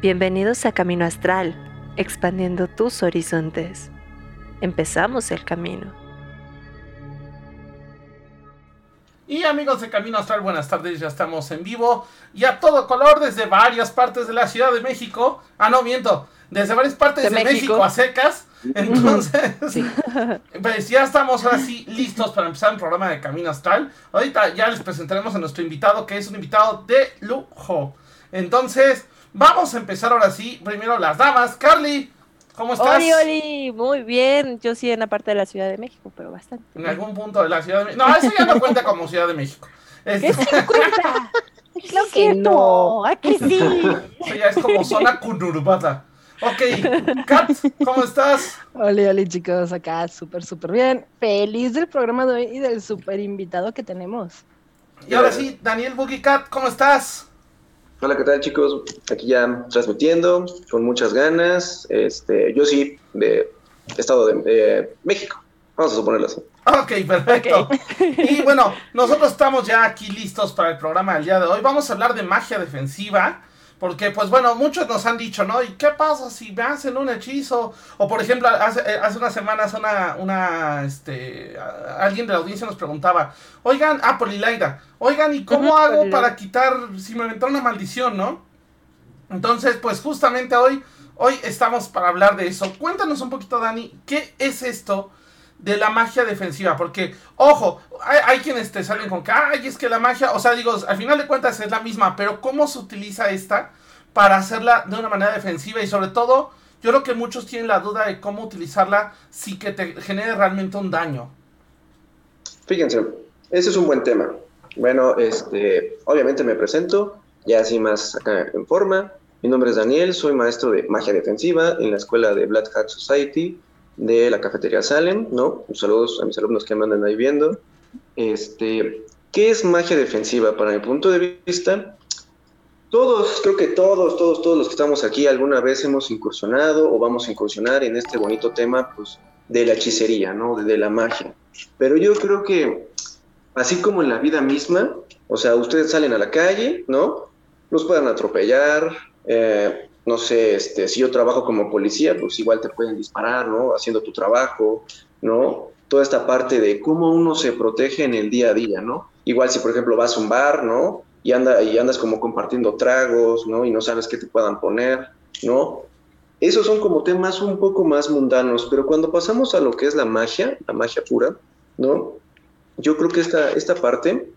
Bienvenidos a Camino Astral, expandiendo tus horizontes. Empezamos el camino. Y amigos de Camino Astral, buenas tardes, ya estamos en vivo y a todo color desde varias partes de la Ciudad de México. Ah, no, miento, desde varias partes de, México. a secas. Entonces, pues ya estamos ahora sí listos para empezar el programa de Camino Astral. Ahorita ya les presentaremos a nuestro invitado, que es un invitado de lujo. Entonces, Vamos a empezar ahora sí. Primero las damas. Carly, ¿cómo estás? Oli, Oli, muy bien. Yo sí en la parte de la Ciudad de México, pero bastante. En algún punto de la Ciudad de México. No, eso ya no cuenta como Ciudad de México. ¿Qué sí cuenta? Lo que no, aquí sí. Eso ya es como zona conurbada. Ok, Kat, ¿cómo estás? Hola, hola chicos, acá súper, súper bien. Feliz del programa de hoy y del súper invitado que tenemos. Y ahora sí, Daniel Boogie Cat, ¿cómo estás? Hola, ¿qué tal chicos? Aquí ya transmitiendo con muchas ganas. Este, yo sí, de Estado de México. Vamos a suponerlo así. Ok, perfecto. Y bueno, nosotros estamos ya aquí listos para el programa del día de hoy. Vamos a hablar de magia defensiva. Porque, pues bueno, muchos nos han dicho, ¿no? ¿Y qué pasa si me hacen un hechizo? O, por ejemplo, hace, eh, hace unas semanas una, una, este, alguien de la audiencia nos preguntaba, oigan, ah, Polilaida, oigan, ¿y cómo hago para quitar, si me aventó una maldición, ¿no? Entonces, pues justamente hoy, hoy estamos para hablar de eso. Cuéntanos un poquito, Dani, ¿qué es esto de la magia defensiva? Porque, ojo, hay, quienes te salen con que, ay, es que la magia, o sea, digo, al final de cuentas es la misma, pero ¿cómo se utiliza esta para hacerla de una manera defensiva? Y sobre todo, yo creo que muchos tienen la duda de cómo utilizarla sin que te genere realmente un daño. Fíjense, ese es un buen tema. Bueno, este, obviamente me presento, ya así más acá en forma. Mi nombre es Daniel, soy maestro de magia defensiva en la escuela de Black Hat Society de la cafetería Salem, ¿no? Saludos a mis alumnos que me andan ahí viendo. Este, ¿Qué es magia defensiva? Para mi punto de vista, todos, creo que todos, todos, todos los que estamos aquí alguna vez hemos incursionado o vamos a incursionar en este bonito tema, pues, de la hechicería, ¿no? De, la magia. Pero yo creo que, así como en la vida misma, o sea, ustedes salen a la calle, ¿no? Los pueden atropellar, eh, no sé, este, si yo trabajo como policía, pues igual te pueden disparar, ¿no? Haciendo tu trabajo, ¿no? Toda esta parte de cómo uno se protege en el día a día, ¿no? Igual si, por ejemplo, vas a un bar, ¿no? Y, anda, y andas como compartiendo tragos, ¿no? Y no sabes qué te puedan poner, ¿no? Esos son como temas un poco más mundanos, pero cuando pasamos a lo que es la magia, la magia pura, ¿no? Yo creo que esta, esta parte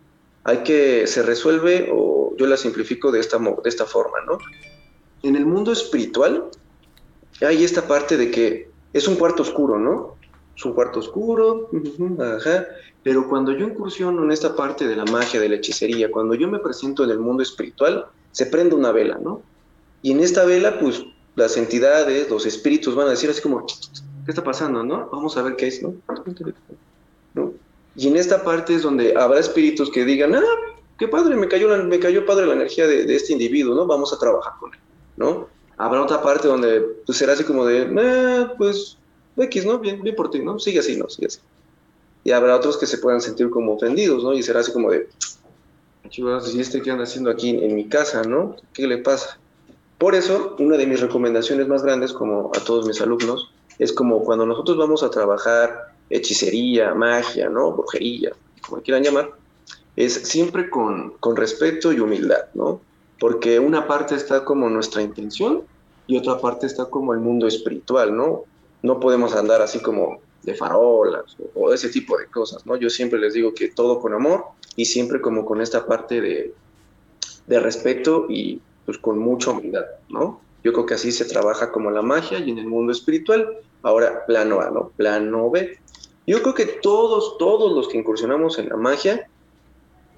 hay que, se resuelve, o yo la simplifico de esta, de esta forma, ¿no? En el mundo espiritual hay esta parte de que es un cuarto oscuro, ¿no? Es un cuarto oscuro, ajá, pero cuando yo incursiono en esta parte de la magia, de la hechicería, cuando yo me presento en el mundo espiritual, se prende una vela, ¿no? Y en esta vela, pues las entidades, los espíritus van a decir así como, ¿qué está pasando, no? Vamos a ver qué es, ¿no? Y en esta parte es donde habrá espíritus que digan, ah, qué padre, me cayó, me cayó padre la energía de este individuo, ¿no? Vamos a trabajar con él. ¿No? Habrá otra parte donde pues, será así como de, eh, pues, X, ¿no? Bien, bien por ti, ¿no? Sigue así, ¿no? Sigue así. Y habrá otros que se puedan sentir como ofendidos, ¿no? Y será así como de, chivas, ¿y este qué anda haciendo aquí en, mi casa, ¿no? ¿Qué le pasa? Por eso, una de mis recomendaciones más grandes, como a todos mis alumnos, es como cuando nosotros vamos a trabajar hechicería, magia, ¿no? Brujería, como quieran llamar, es siempre con, con respeto y humildad, ¿no? Porque una parte está como nuestra intención y otra parte está como el mundo espiritual, ¿no? No podemos andar así como de farolas o, ese tipo de cosas, ¿no? Yo siempre les digo que todo con amor y siempre como con esta parte de, de respeto y pues con mucha humildad, ¿no? Yo creo que así se trabaja como la magia y en el mundo espiritual. Ahora, plano A, ¿no? Plano B. Yo creo que todos, todos los que incursionamos en la magia,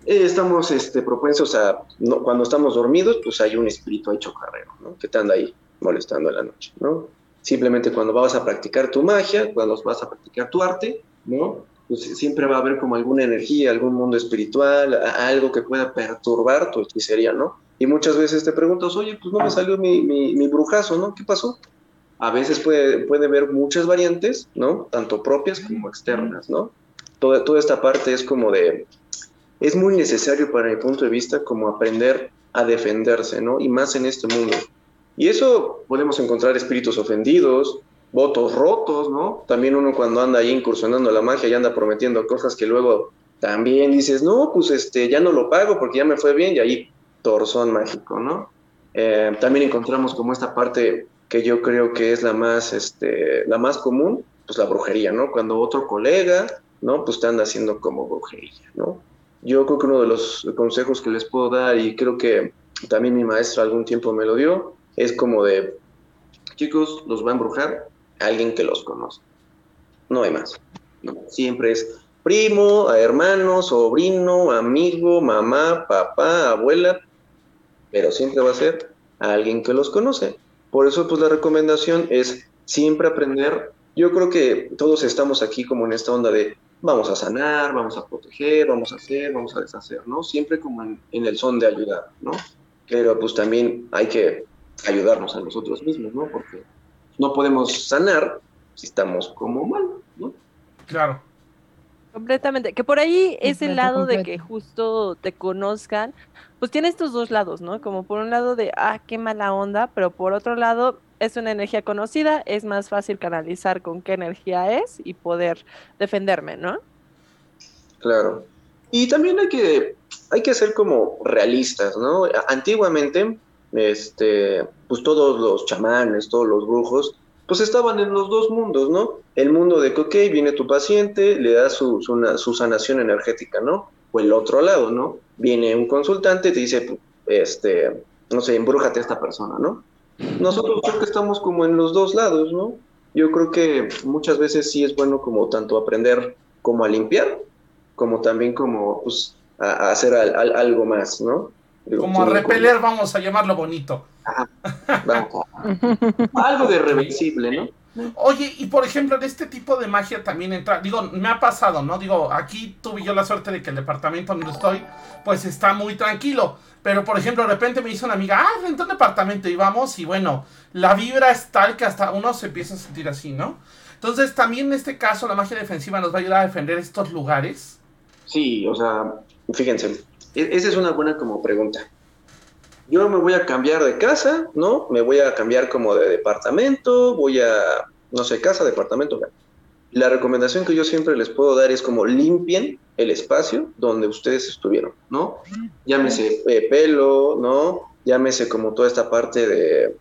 eh, estamos este, propensos a, cuando estamos dormidos, pues hay un espíritu ahí chocarrero, ¿no? Que te anda ahí molestando en la noche, ¿no? Simplemente cuando vas a practicar tu magia, cuando vas a practicar tu arte, ¿no? Pues siempre va a haber como alguna energía, algún mundo espiritual, algo que pueda perturbar tu hechicería, ¿no? Y muchas veces te preguntas, oye, pues no me salió mi, mi, brujazo, ¿no? ¿Qué pasó? A veces puede, puede haber muchas variantes, ¿no? Tanto propias como externas, ¿no? Toda, toda esta parte es como de, es muy necesario para mi punto de vista como aprender a defenderse, ¿no? Y más en este mundo. Y eso podemos encontrar espíritus ofendidos, votos rotos, ¿no? También uno cuando anda ahí incursionando la magia y anda prometiendo cosas que luego también dices, no, pues este, ya no lo pago porque ya me fue bien y ahí torzón mágico, ¿no? Eh, también encontramos como esta parte que yo creo que es la más, este, la más común, pues la brujería, ¿no? Cuando otro colega, ¿no? Pues te anda haciendo como brujería, ¿no? Yo creo que uno de los consejos que les puedo dar, y creo que también mi maestra algún tiempo me lo dio, es como de, chicos, los va a embrujar alguien que los conoce. No hay más. Siempre es primo, hermano, sobrino, amigo, mamá, papá, abuela, pero siempre va a ser alguien que los conoce. Por eso, pues la recomendación es siempre aprender. Yo creo que todos estamos aquí como en esta onda de vamos a sanar, vamos a proteger, vamos a hacer, vamos a deshacer, ¿no? Siempre como en, el son de ayudar, ¿no? Pero pues también hay que ayudarnos a nosotros mismos, ¿no? Porque no podemos sanar si estamos como mal, ¿no? Claro. Completamente. Que por ahí es el lado de que justo te conozcan. Pues tiene estos dos lados, ¿no? Como por un lado de, ah, qué mala onda, pero por otro lado es una energía conocida, es más fácil canalizar con qué energía es y poder defenderme, ¿no? Claro. Y también hay que, hay que ser como realistas, ¿no? Antiguamente, este, pues todos los chamanes, todos los brujos, pues estaban en los dos mundos, ¿no? El mundo de que, ok, viene tu paciente, le da su, su, sanación energética, ¿no? O el otro lado, ¿no? Viene un consultante, te dice, este, no sé, embrújate a esta persona, ¿no? Nosotros creo que estamos como en los dos lados, ¿no? Yo creo que muchas veces sí es bueno como tanto aprender como a limpiar, como también como, pues, a, hacer algo más, ¿no? Como a repeler, vamos a llamarlo bonito. Algo de reversible, ¿no? Oye, y por ejemplo, en este tipo de magia también entra, digo, me ha pasado, ¿no? Digo, aquí tuve yo la suerte de que el departamento donde estoy, pues está muy tranquilo. Pero, por ejemplo, de repente me dice una amiga, ah, renta un departamento y vamos, y bueno, la vibra es tal que hasta uno se empieza a sentir así, ¿no? Entonces, también en este caso, la magia defensiva nos va a ayudar a defender estos lugares. Sí, o sea, fíjense, e-, esa es una buena como pregunta. Yo me voy a cambiar de casa, ¿no? Me voy a cambiar como de departamento, voy a, no sé, casa, departamento. La recomendación que yo siempre les puedo dar es como limpien el espacio donde ustedes estuvieron, ¿no? Llámese eh, pelo, ¿no? Llámese como toda esta parte de,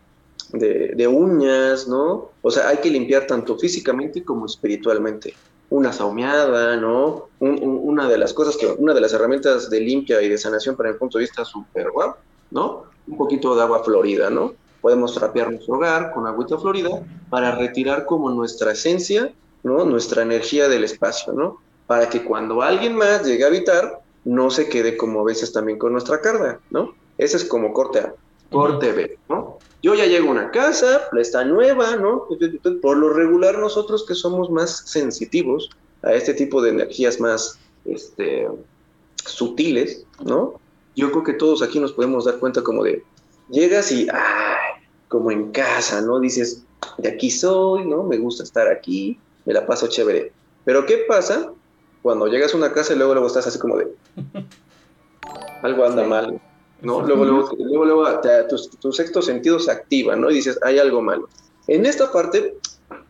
de, uñas, ¿no? O sea, hay que limpiar tanto físicamente como espiritualmente una saumeada, ¿no? una de las cosas que, una de las herramientas de limpia y de sanación para el punto de vista súper guau, ¿no? Un poquito de agua florida, ¿no? Podemos trapear nuestro hogar con agüita florida para retirar como nuestra esencia, ¿no? Nuestra energía del espacio, ¿no? Para que cuando alguien más llegue a habitar, no se quede como a veces también con nuestra carga, ¿no? Ese es como corte A, corte B, ¿no? Yo ya llego a una casa, está nueva, ¿no? Por lo regular nosotros que somos más sensitivos a este tipo de energías más este, sutiles, ¿no? Yo creo que todos aquí nos podemos dar cuenta como de, llegas y, ay, como en casa, ¿no? Dices, de aquí soy, ¿no? Me gusta estar aquí, me la paso chévere. Pero ¿qué pasa cuando llegas a una casa y luego luego estás así como de, algo anda mal, ¿no? Luego, luego, luego, luego tu, sexto sentido se activa, ¿no? Y dices, hay algo malo. En esta parte,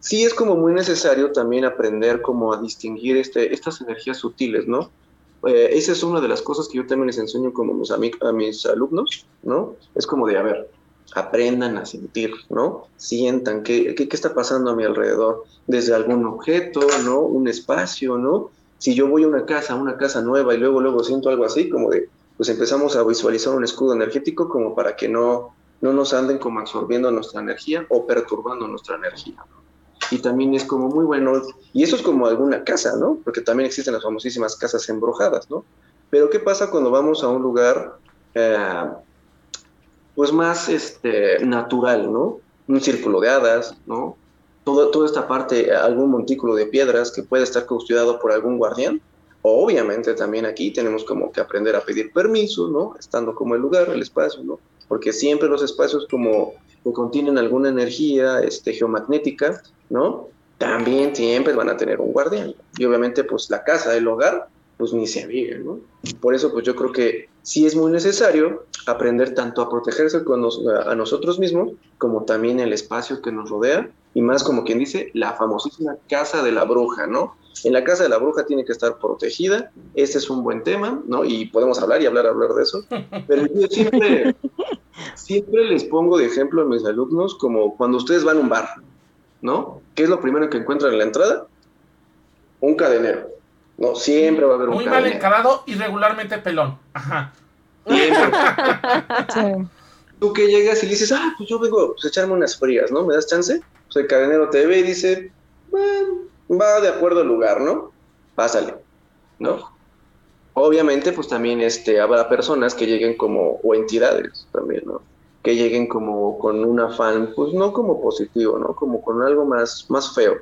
sí es como muy necesario también aprender como a distinguir este, estas energías sutiles, ¿no? Eh, esa es una de las cosas que yo también les enseño como a, a mis alumnos, ¿no? Es como de, a ver, aprendan a sentir, ¿no? Sientan qué, qué, qué, está pasando a mi alrededor, desde algún objeto, ¿no? Un espacio, ¿no? Si yo voy a una casa, una casa nueva y luego, luego siento algo así, como de, pues empezamos a visualizar un escudo energético como para que no, no nos anden como absorbiendo nuestra energía o perturbando nuestra energía. Y también es como muy bueno, y eso es como alguna casa, ¿no? Porque también existen las famosísimas casas embrujadas, ¿no? Pero ¿qué pasa cuando vamos a un lugar, eh, pues más este, natural, ¿no? Un círculo de hadas, ¿no? Todo, toda esta parte, algún montículo de piedras que puede estar custodiado por algún guardián, Obviamente también aquí tenemos como que aprender a pedir permiso, ¿no? Estando como el lugar, el espacio, ¿no? Porque siempre los espacios como que contienen alguna energía este, geomagnética, ¿no? También siempre van a tener un guardián. Y obviamente pues la casa, el hogar, pues ni se amiga, ¿no? Por eso, pues yo creo que sí es muy necesario aprender tanto a protegerse con a nosotros mismos, como también el espacio que nos rodea, y más como quien dice, la famosísima casa de la bruja, ¿no? En la casa de la bruja tiene que estar protegida, este es un buen tema, ¿no? Y podemos hablar y hablar, hablar de eso, pero yo siempre, siempre les pongo de ejemplo a mis alumnos como cuando ustedes van a un bar, ¿no? ¿Qué es lo primero que encuentran en la entrada? Un cadenero no, siempre va a haber un Muy mal encarado y regularmente pelón. Ajá. Tú que llegas y dices, ah, pues yo vengo pues, a echarme unas frías, ¿no? ¿Me das chance? Pues el cadenero te ve y dice, bueno, va de acuerdo al lugar, ¿no? Pásale, ¿no? Obviamente, pues también este, habrá personas que lleguen como, o entidades también, ¿no? Que lleguen como con un afán, pues no como positivo, ¿no? Como con algo más, más feo,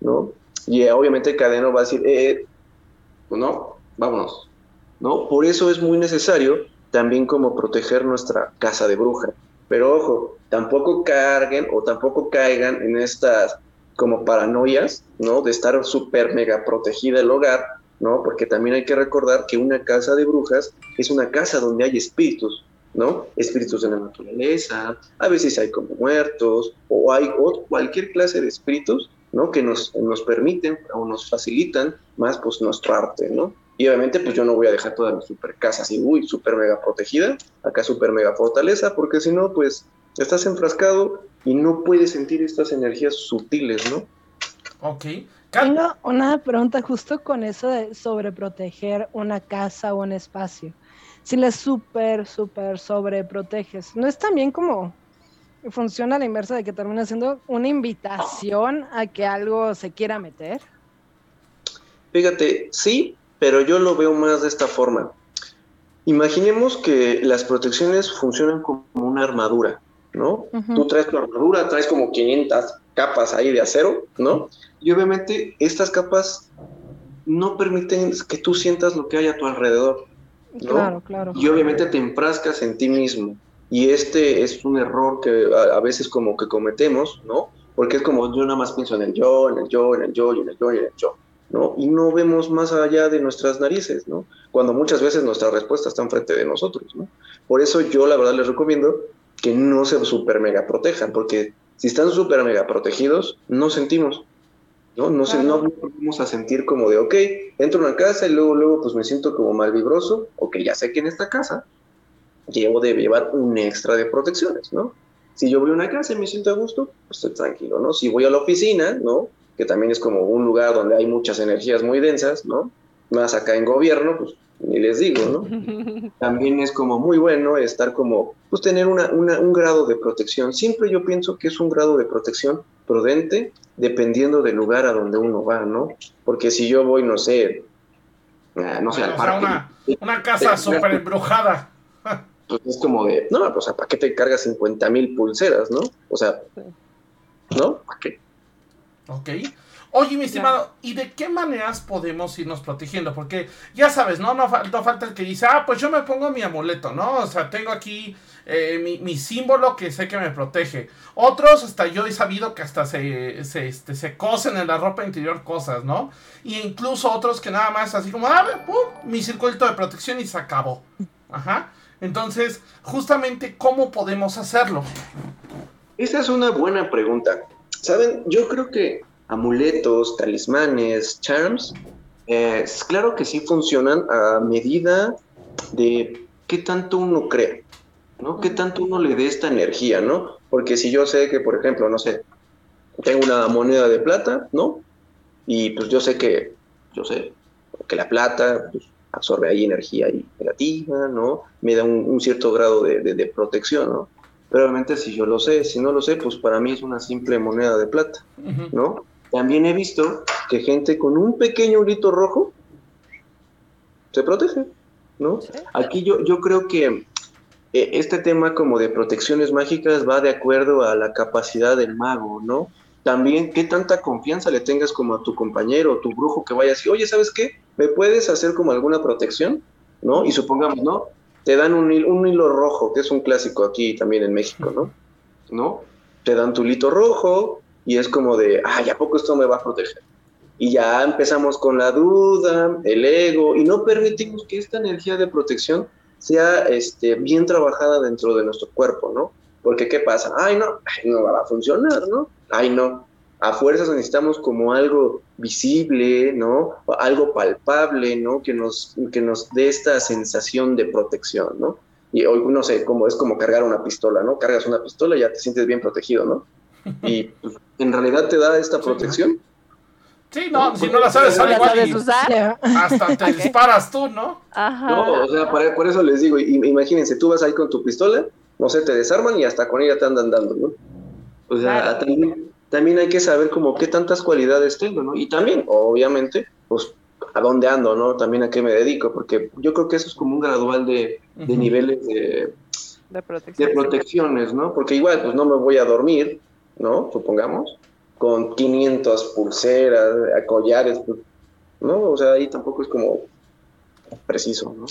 ¿no? Y eh, obviamente el cadenero va a decir, eh, pues no, vámonos. ¿no? Por eso es muy necesario también como proteger nuestra casa de bruja. Pero ojo, tampoco carguen o tampoco caigan en estas como paranoias, ¿no? De estar súper mega protegida el hogar, ¿no? Porque también hay que recordar que una casa de brujas es una casa donde hay espíritus, ¿no? Espíritus de la naturaleza, a veces hay como muertos, o hay cualquier clase de espíritus ¿no? Que nos, nos permiten o nos facilitan más pues nuestro arte, ¿no? Y obviamente pues yo no voy a dejar toda mi super casa así, uy, super mega protegida, acá super mega fortaleza, porque si no pues estás enfrascado y no puedes sentir estas energías sutiles, ¿no? Ok. Tengo una pregunta justo con eso de sobreproteger una casa o un espacio. Si le super, súper sobreproteges, ¿no es también como funciona la inversa de que termina siendo una invitación a que algo se quiera meter? Fíjate, sí, pero yo lo veo más de esta forma. Imaginemos que las protecciones funcionan como una armadura, ¿no? Tú traes tu armadura, traes como 500 capas ahí de acero, ¿no? Y obviamente estas capas no permiten que tú sientas lo que hay a tu alrededor. ¿no? Claro, claro. Y obviamente te enfrascas en ti mismo. Y este es un error que a, veces como que cometemos, ¿no? Porque es como yo nada más pienso en el yo, en el yo, en el yo, y en el yo, y en el yo, ¿no? Y no vemos más allá de nuestras narices, ¿no? Cuando muchas veces nuestra respuesta está enfrente de nosotros, ¿no? Por eso yo la verdad les recomiendo que no se super mega protejan, porque si están super mega protegidos, no sentimos, ¿no? No, se, no vamos a sentir como de, ok, entro a una casa y luego, luego pues me siento como mal vibroso, ok, ya sé que en esta casa llevo de llevar un extra de protecciones, ¿no? Si yo voy a una casa y me siento a gusto, pues estoy tranquilo, ¿no? Si voy a la oficina, ¿no? Que también es como un lugar donde hay muchas energías muy densas, ¿no? Más acá en gobierno, pues ni les digo, ¿no? También es como muy bueno estar como, pues tener una, un grado de protección. Siempre yo pienso que es un grado de protección prudente dependiendo del lugar a donde uno va, ¿no? Porque si yo voy, no sé, no sé, al parque. Una, una casa súper embrujada pues es como de, no, pues, ¿para qué te cargas 50 mil pulseras, no? O sea, ¿no? ¿Para qué? Ok. Oye, mi estimado, ¿y de qué maneras podemos irnos protegiendo? Porque ya sabes, ¿no? No, falta el que dice, ah, pues yo me pongo mi amuleto, ¿no? O sea, tengo aquí eh, mi, símbolo que sé que me protege. Otros, hasta yo he sabido que hasta se, se, este, se cosen en la ropa interior cosas, ¿no? Y incluso otros que nada más así como, ah, pum, mi circuito de protección y se acabó. Ajá. Entonces, justamente, ¿cómo podemos hacerlo? Esa es una buena pregunta. Saben, yo creo que amuletos, talismanes, charms, eh, claro que sí funcionan a medida de qué tanto uno cree, ¿no? Qué tanto uno le dé esta energía, ¿no? Porque si yo sé que, por ejemplo, no sé, tengo una moneda de plata, ¿no? Y pues yo sé que, yo sé, que la plata pues, absorbe ahí energía negativa, ¿no? Me da un, cierto grado de, protección, ¿no? Pero obviamente si yo lo sé, si no lo sé, pues para mí es una simple moneda de plata, ¿no? También he visto que gente con un pequeño hilito rojo se protege, ¿no? Aquí yo, yo creo que eh, este tema como de protecciones mágicas va de acuerdo a la capacidad del mago, ¿no? También qué tanta confianza le tengas como a tu compañero o tu brujo que vaya así, oye, ¿sabes qué? ¿me puedes hacer como alguna protección? ¿No? Y supongamos, ¿no? Te dan un hilo, un hilo rojo, que es un clásico aquí también en México, ¿no? ¿No? Te dan tu hilo rojo y es como de, ay, ¿a poco esto me va a proteger? Y ya empezamos con la duda, el ego, y no permitimos que esta energía de protección sea este, bien trabajada dentro de nuestro cuerpo, ¿no? Porque ¿qué pasa? Ay, no, no va a funcionar, ¿no? Ay, no. A fuerzas necesitamos como algo visible, ¿no? Algo palpable, ¿no? Que nos, que nos dé esta sensación de protección, ¿no? Y hoy, no sé, como es como cargar una pistola, ¿no? Cargas una pistola y ya te sientes bien protegido, ¿no? Y pues, en realidad te da esta protección. Sí, no, si no la sabes usar igual hasta te disparas tú, ¿no? Ajá. No, o sea, por, eso les digo, imagínense, tú vas ahí con tu pistola, no sé, te desarman y hasta con ella te andan dando, ¿no? O sea, también, también hay que saber como qué tantas cualidades tengo, ¿no? Y también, obviamente, pues a dónde ando, ¿no? También a qué me dedico, porque yo creo que eso es como un gradual de, niveles de, de, protecciones, ¿no? Porque igual, pues no me voy a dormir, ¿no? Supongamos, con 500 pulseras, collares, pues, ¿no? O sea, ahí tampoco es como preciso, ¿no?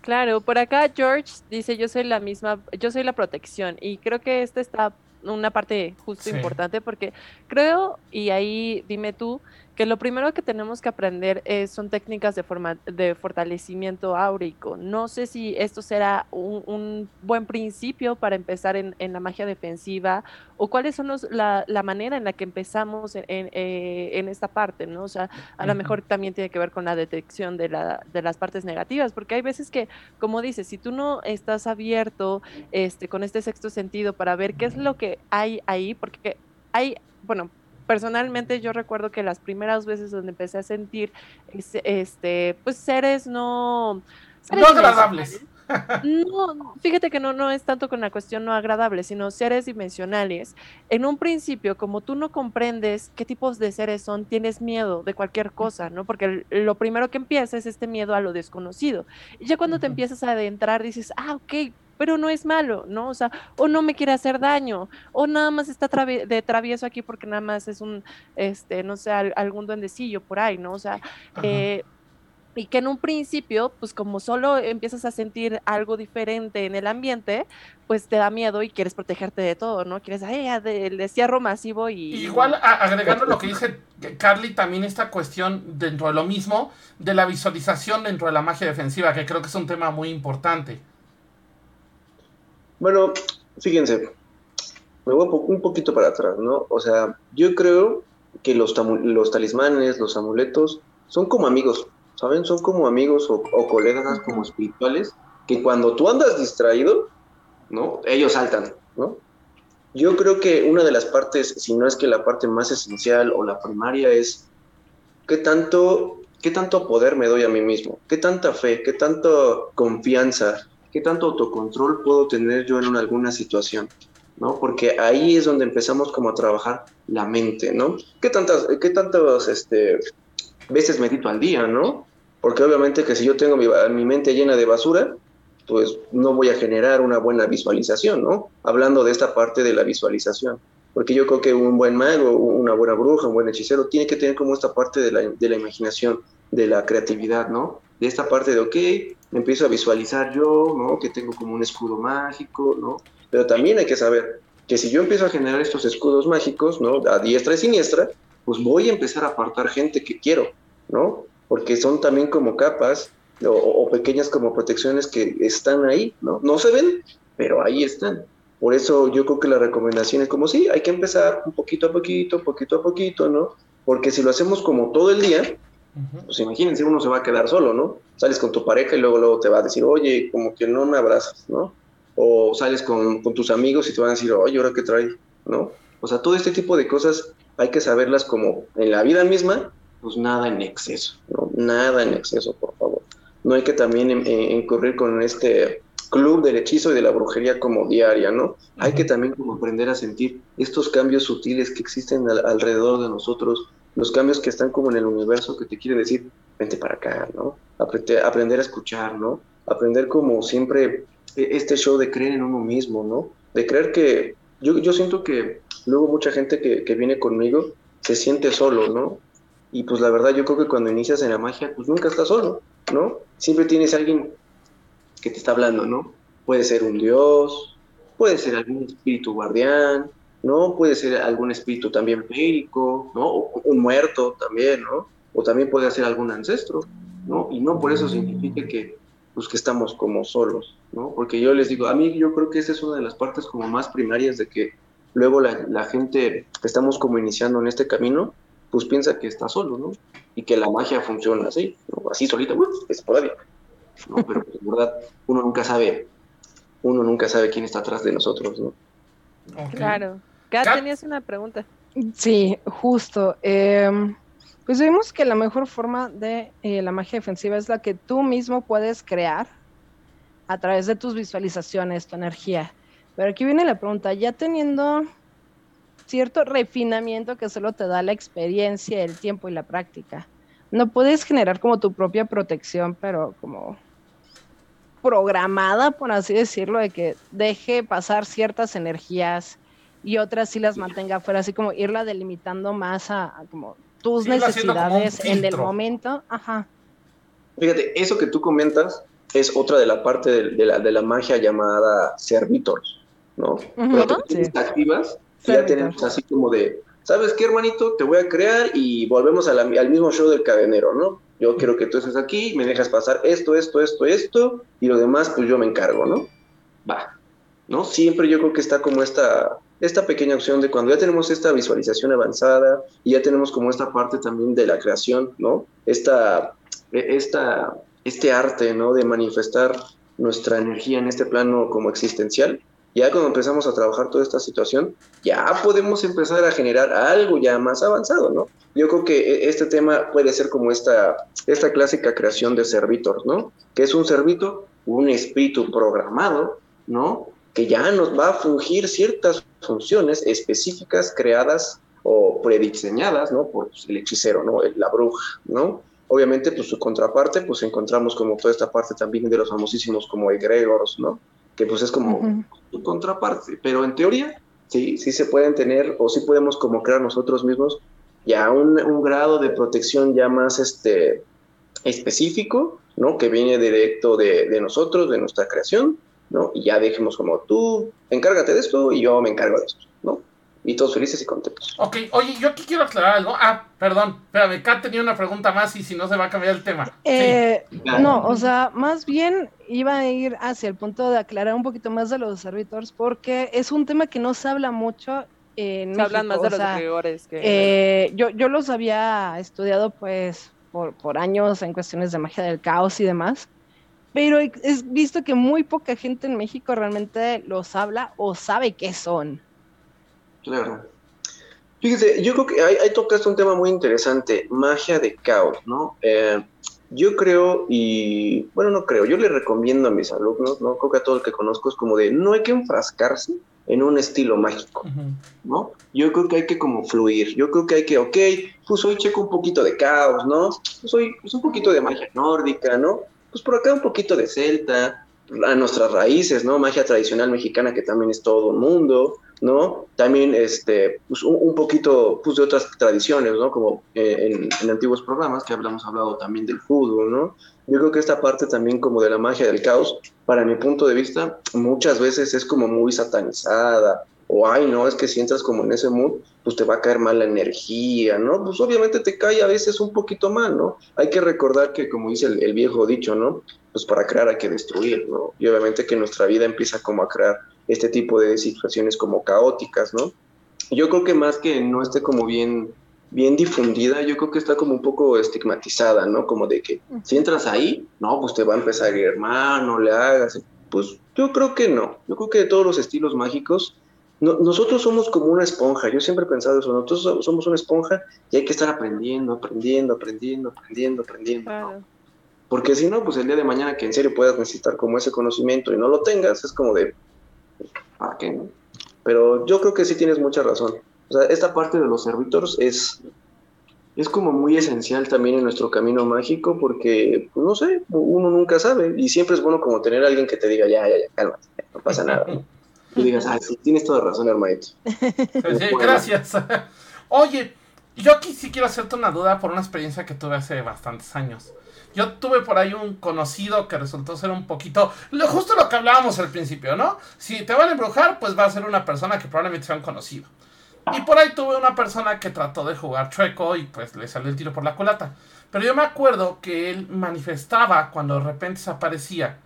Claro, por acá George dice, yo soy la misma, yo soy la protección y creo que esta está una parte justo importante porque creo, y ahí dime tú, que lo primero que tenemos que aprender es, son técnicas de, forma, de fortalecimiento áurico. No sé si esto será un, buen principio para empezar en, la magia defensiva o cuáles son los, la, manera en la que empezamos en, eh, en, esta parte, ¿no? O sea, a lo mejor también tiene que ver con la detección de, la, de las partes negativas, porque hay veces que, como dices, si tú no estás abierto este, con este sexto sentido para ver qué es lo que hay ahí, porque hay, bueno, personalmente yo recuerdo que las primeras veces donde empecé a sentir este, pues seres no... no agradables. No, fíjate que no, no es tanto con la cuestión no agradable, sino seres dimensionales. En un principio, como tú no comprendes qué tipos de seres son, tienes miedo de cualquier cosa, ¿no? Porque lo primero que empieza es este miedo a lo desconocido. Y ya cuando te empiezas a adentrar, dices, ah, ok, pero no es malo, ¿no? O sea, o no me quiere hacer daño, o nada más está de travieso aquí porque nada más es un, este, no sé, algún duendecillo por ahí, ¿no? O sea, eh, y que en un principio, pues como solo empiezas a sentir algo diferente en el ambiente, pues te da miedo y quieres protegerte de todo, ¿no? Quieres, ay, del desierro masivo y... Igual, agregando lo que dice Carly, también esta cuestión dentro de lo mismo, de la visualización dentro de la magia defensiva, que creo que es un tema muy importante. Bueno, fíjense, me voy un poquito para atrás, ¿no? O sea, yo creo que los, los talismanes, los amuletos, son como amigos, ¿saben? Son como amigos o, colegas como espirituales, que cuando tú andas distraído, ¿no? Ellos saltan, ¿no? Yo creo que una de las partes, si no es que la parte más esencial o la primaria, es qué tanto, qué tanto poder me doy a mí mismo, qué tanta fe, qué tanta confianza, ¿Qué tanto autocontrol puedo tener yo en alguna situación? ¿no? Porque ahí es donde empezamos como a trabajar la mente, ¿no? ¿Qué tantas, qué tantas este, veces medito al día, ¿no? Porque obviamente que si yo tengo mi, mente llena de basura, pues no voy a generar una buena visualización, ¿no? Hablando de esta parte de la visualización. Porque yo creo que un buen mago, una buena bruja, un buen hechicero, tiene que tener como esta parte de la, de la imaginación, de la creatividad, ¿no? De esta parte de, ok, me empiezo a visualizar yo, ¿no? Que tengo como un escudo mágico, ¿no? Pero también hay que saber que si yo empiezo a generar estos escudos mágicos, ¿no? A diestra y siniestra, pues voy a empezar a apartar gente que quiero, ¿no? Porque son también como capas o, pequeñas como protecciones que están ahí, ¿no? No se ven, pero ahí están. Por eso yo creo que la recomendación es como, sí, hay que empezar un poquito a poquito, poquito a poquito, ¿no? Porque si lo hacemos como todo el día, pues imagínense, uno se va a quedar solo, ¿no? Sales con tu pareja y luego, luego te va a decir, oye, como que no me abrazas, ¿no? O sales con, tus amigos y te van a decir, oye, ¿ahora qué trae? ¿No? O sea, todo este tipo de cosas hay que saberlas como en la vida misma, pues nada en exceso, ¿no? Nada en exceso, por favor. No hay que también incurrir con este club del hechizo y de la brujería como diaria, ¿no? Hay que también como aprender a sentir estos cambios sutiles que existen alrededor de nosotros, los cambios que están como en el universo que te quieren decir, vente para acá, ¿no? Aprender, aprender a escuchar, ¿no? Aprender como siempre e, este show de creer en uno mismo, ¿no? De creer que yo, yo siento que luego mucha gente que, que viene conmigo se siente solo, ¿no? Y pues la verdad yo creo que cuando inicias en la magia, pues nunca estás solo, ¿no? Siempre tienes alguien que te está hablando, ¿no? Puede ser un dios, puede ser algún espíritu guardián, ¿no? Puede ser algún espíritu también férico, ¿no? O un muerto también, ¿no? O también puede ser algún ancestro, ¿no? Y no por eso significa que, pues, que estamos como solos, ¿no? Porque yo les digo, a mí yo creo que esa es una de las partes como más primarias de que luego la, la gente que estamos como iniciando en este camino, pues piensa que está solo, ¿no? Y que la magia funciona así, ¿no? Así solita, bueno, es esporádico, ¿no? Pero pues, en verdad uno nunca sabe, uno nunca sabe quién está atrás de nosotros, ¿no? Claro. Kat, tenías una pregunta. Sí, justo. Em, pues vimos que la mejor forma de eh, la magia defensiva es la que tú mismo puedes crear a través de tus visualizaciones, tu energía. Pero aquí viene la pregunta, ya teniendo cierto refinamiento que solo te da la experiencia, el tiempo y la práctica, no puedes generar como tu propia protección, pero como programada, por así decirlo, de que deje pasar ciertas energías y otras sí las mantenga fuera, así como irla delimitando más a, como tus necesidades en el momento. Ajá. Fíjate, eso que tú comentas es otra de la parte de, la, de la, magia llamada servitors, ¿no? Cuando activas, ya tenemos así como de, ¿sabes qué, hermanito? Te voy a crear y volvemos al mismo show del cadenero, ¿no? Yo quiero que tú estés aquí, me dejas pasar esto, esto, esto, esto, y lo demás, pues yo me encargo, ¿no? Va, ¿no? Siempre yo creo que está como esta, esta pequeña opción de cuando ya tenemos esta visualización avanzada y ya tenemos como esta parte también de la creación, ¿no? Esta, e, esta, este arte, ¿no? De manifestar nuestra energía en este plano como existencial, ya cuando empezamos a trabajar toda esta situación, ya podemos empezar a generar algo ya más avanzado, ¿no? Yo creo que e, este tema puede ser como esta, esta clásica creación de servitor, ¿no? Que es un servitor, un espíritu programado, ¿no? Que ya nos va a fungir ciertas funciones específicas creadas o prediseñadas, ¿no? Por el hechicero, ¿no? La bruja, ¿no? Obviamente, pues su contraparte, pues encontramos como toda esta parte también de los famosísimos como egregores, ¿no? que pues es como su contraparte, pero en teoría sí, sí se pueden tener o sí podemos como crear nosotros mismos ya un, un grado de protección ya más este, específico, ¿no? Que viene directo de, de, nosotros, de nuestra creación, ¿no? Y ya dejemos como tú, encárgate de esto y yo me encargo de esto, ¿no? y todos felices y contentos. Ok, oye, yo aquí quiero aclarar algo. Ah, perdón, espérame, Kat tenía una pregunta más y si no se va a cambiar el tema. Eh, no, o sea, más bien iba a ir hacia el punto de aclarar un poquito más de los servitors porque es un tema que no se habla mucho en se hablan más de los rigores que... Eh, yo, yo los había estudiado pues por, por años en cuestiones de magia del caos y demás, pero es visto que muy poca gente en México realmente los habla o sabe qué son. Claro. Fíjese, yo creo que ahí, tocaste un tema muy interesante, magia de caos, ¿no? Eh, yo creo, y bueno, no creo, yo le recomiendo a mis alumnos, ¿no? Creo que a todo el que conozco es como de, no hay que enfrascarse en un estilo mágico, ¿no? Yo creo que hay que como fluir, yo creo que hay que, ok, pues hoy checo un poquito de caos, ¿no? Pues hoy pues un poquito de magia nórdica, ¿no? Pues por acá un poquito de celta, a nuestras raíces, ¿no? Magia tradicional mexicana que también es todo un mundo, ¿no? También este, pues, un, poquito pues, de otras tradiciones, ¿no? Como eh, en, antiguos programas que hablamos hablado también del fútbol, ¿no? Yo creo que esta parte también como de la magia del caos, para mi punto de vista, muchas veces es como muy satanizada, o ay, no, es que si entras como en ese mood, pues te va a caer mal la energía, ¿no? Pues obviamente te cae a veces un poquito mal, ¿no? Hay que recordar que, como dice el, el viejo dicho, ¿no? Pues para crear hay que destruir, ¿no? Y obviamente que nuestra vida empieza como a crear este tipo de situaciones como caóticas, ¿no? Yo creo que más que no esté como bien, bien difundida, yo creo que está como un poco estigmatizada, ¿no? Como de que si entras ahí, no, pues te va a empezar a ir, hermano, le hagas. Pues yo creo que no. Yo creo que de todos los estilos mágicos, nosotros somos como una esponja. Yo siempre he pensado eso. Nosotros somos una esponja y hay que estar aprendiendo, aprendiendo, aprendiendo, aprendiendo, aprendiendo. Porque si no, pues el día de mañana que en serio puedas necesitar como ese conocimiento y no lo tengas, es como de, ¿a qué no? Pero yo creo que sí tienes mucha razón. O sea, esta parte de los servitors es, es como muy esencial también en nuestro camino mágico porque, pues, no sé, uno nunca sabe y siempre es bueno como tener a alguien que te diga, ya, ya, ya, cálmate, no pasa nada. Tú digas, ah, sí, tienes toda razón, hermanito. Sí, gracias. Oye, yo aquí sí quiero hacerte una duda por una experiencia que tuve hace bastantes años. Yo tuve por ahí un conocido que resultó ser un poquito, lo, justo lo que hablábamos al principio, ¿no? Si te van a embrujar, pues va a ser una persona que probablemente sea un conocido. Y por ahí tuve una persona que trató de jugar chueco y pues le salió el tiro por la culata. Pero yo me acuerdo que él manifestaba cuando de repente se aparecía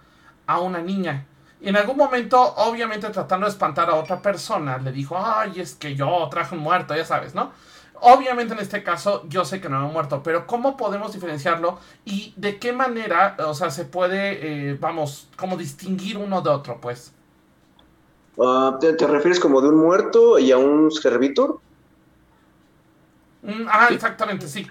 a una niña. Y en algún momento, obviamente tratando de espantar a otra persona, le dijo, ay, es que yo traje un muerto, ya sabes, ¿no? Obviamente en este caso yo sé que no ha muerto, pero ¿cómo podemos diferenciarlo y de qué manera, o sea, se puede, eh, vamos, como distinguir uno de otro, pues? Ah, ¿te, refieres como de un muerto y a un servitor? Mm, ah, exactamente, sí.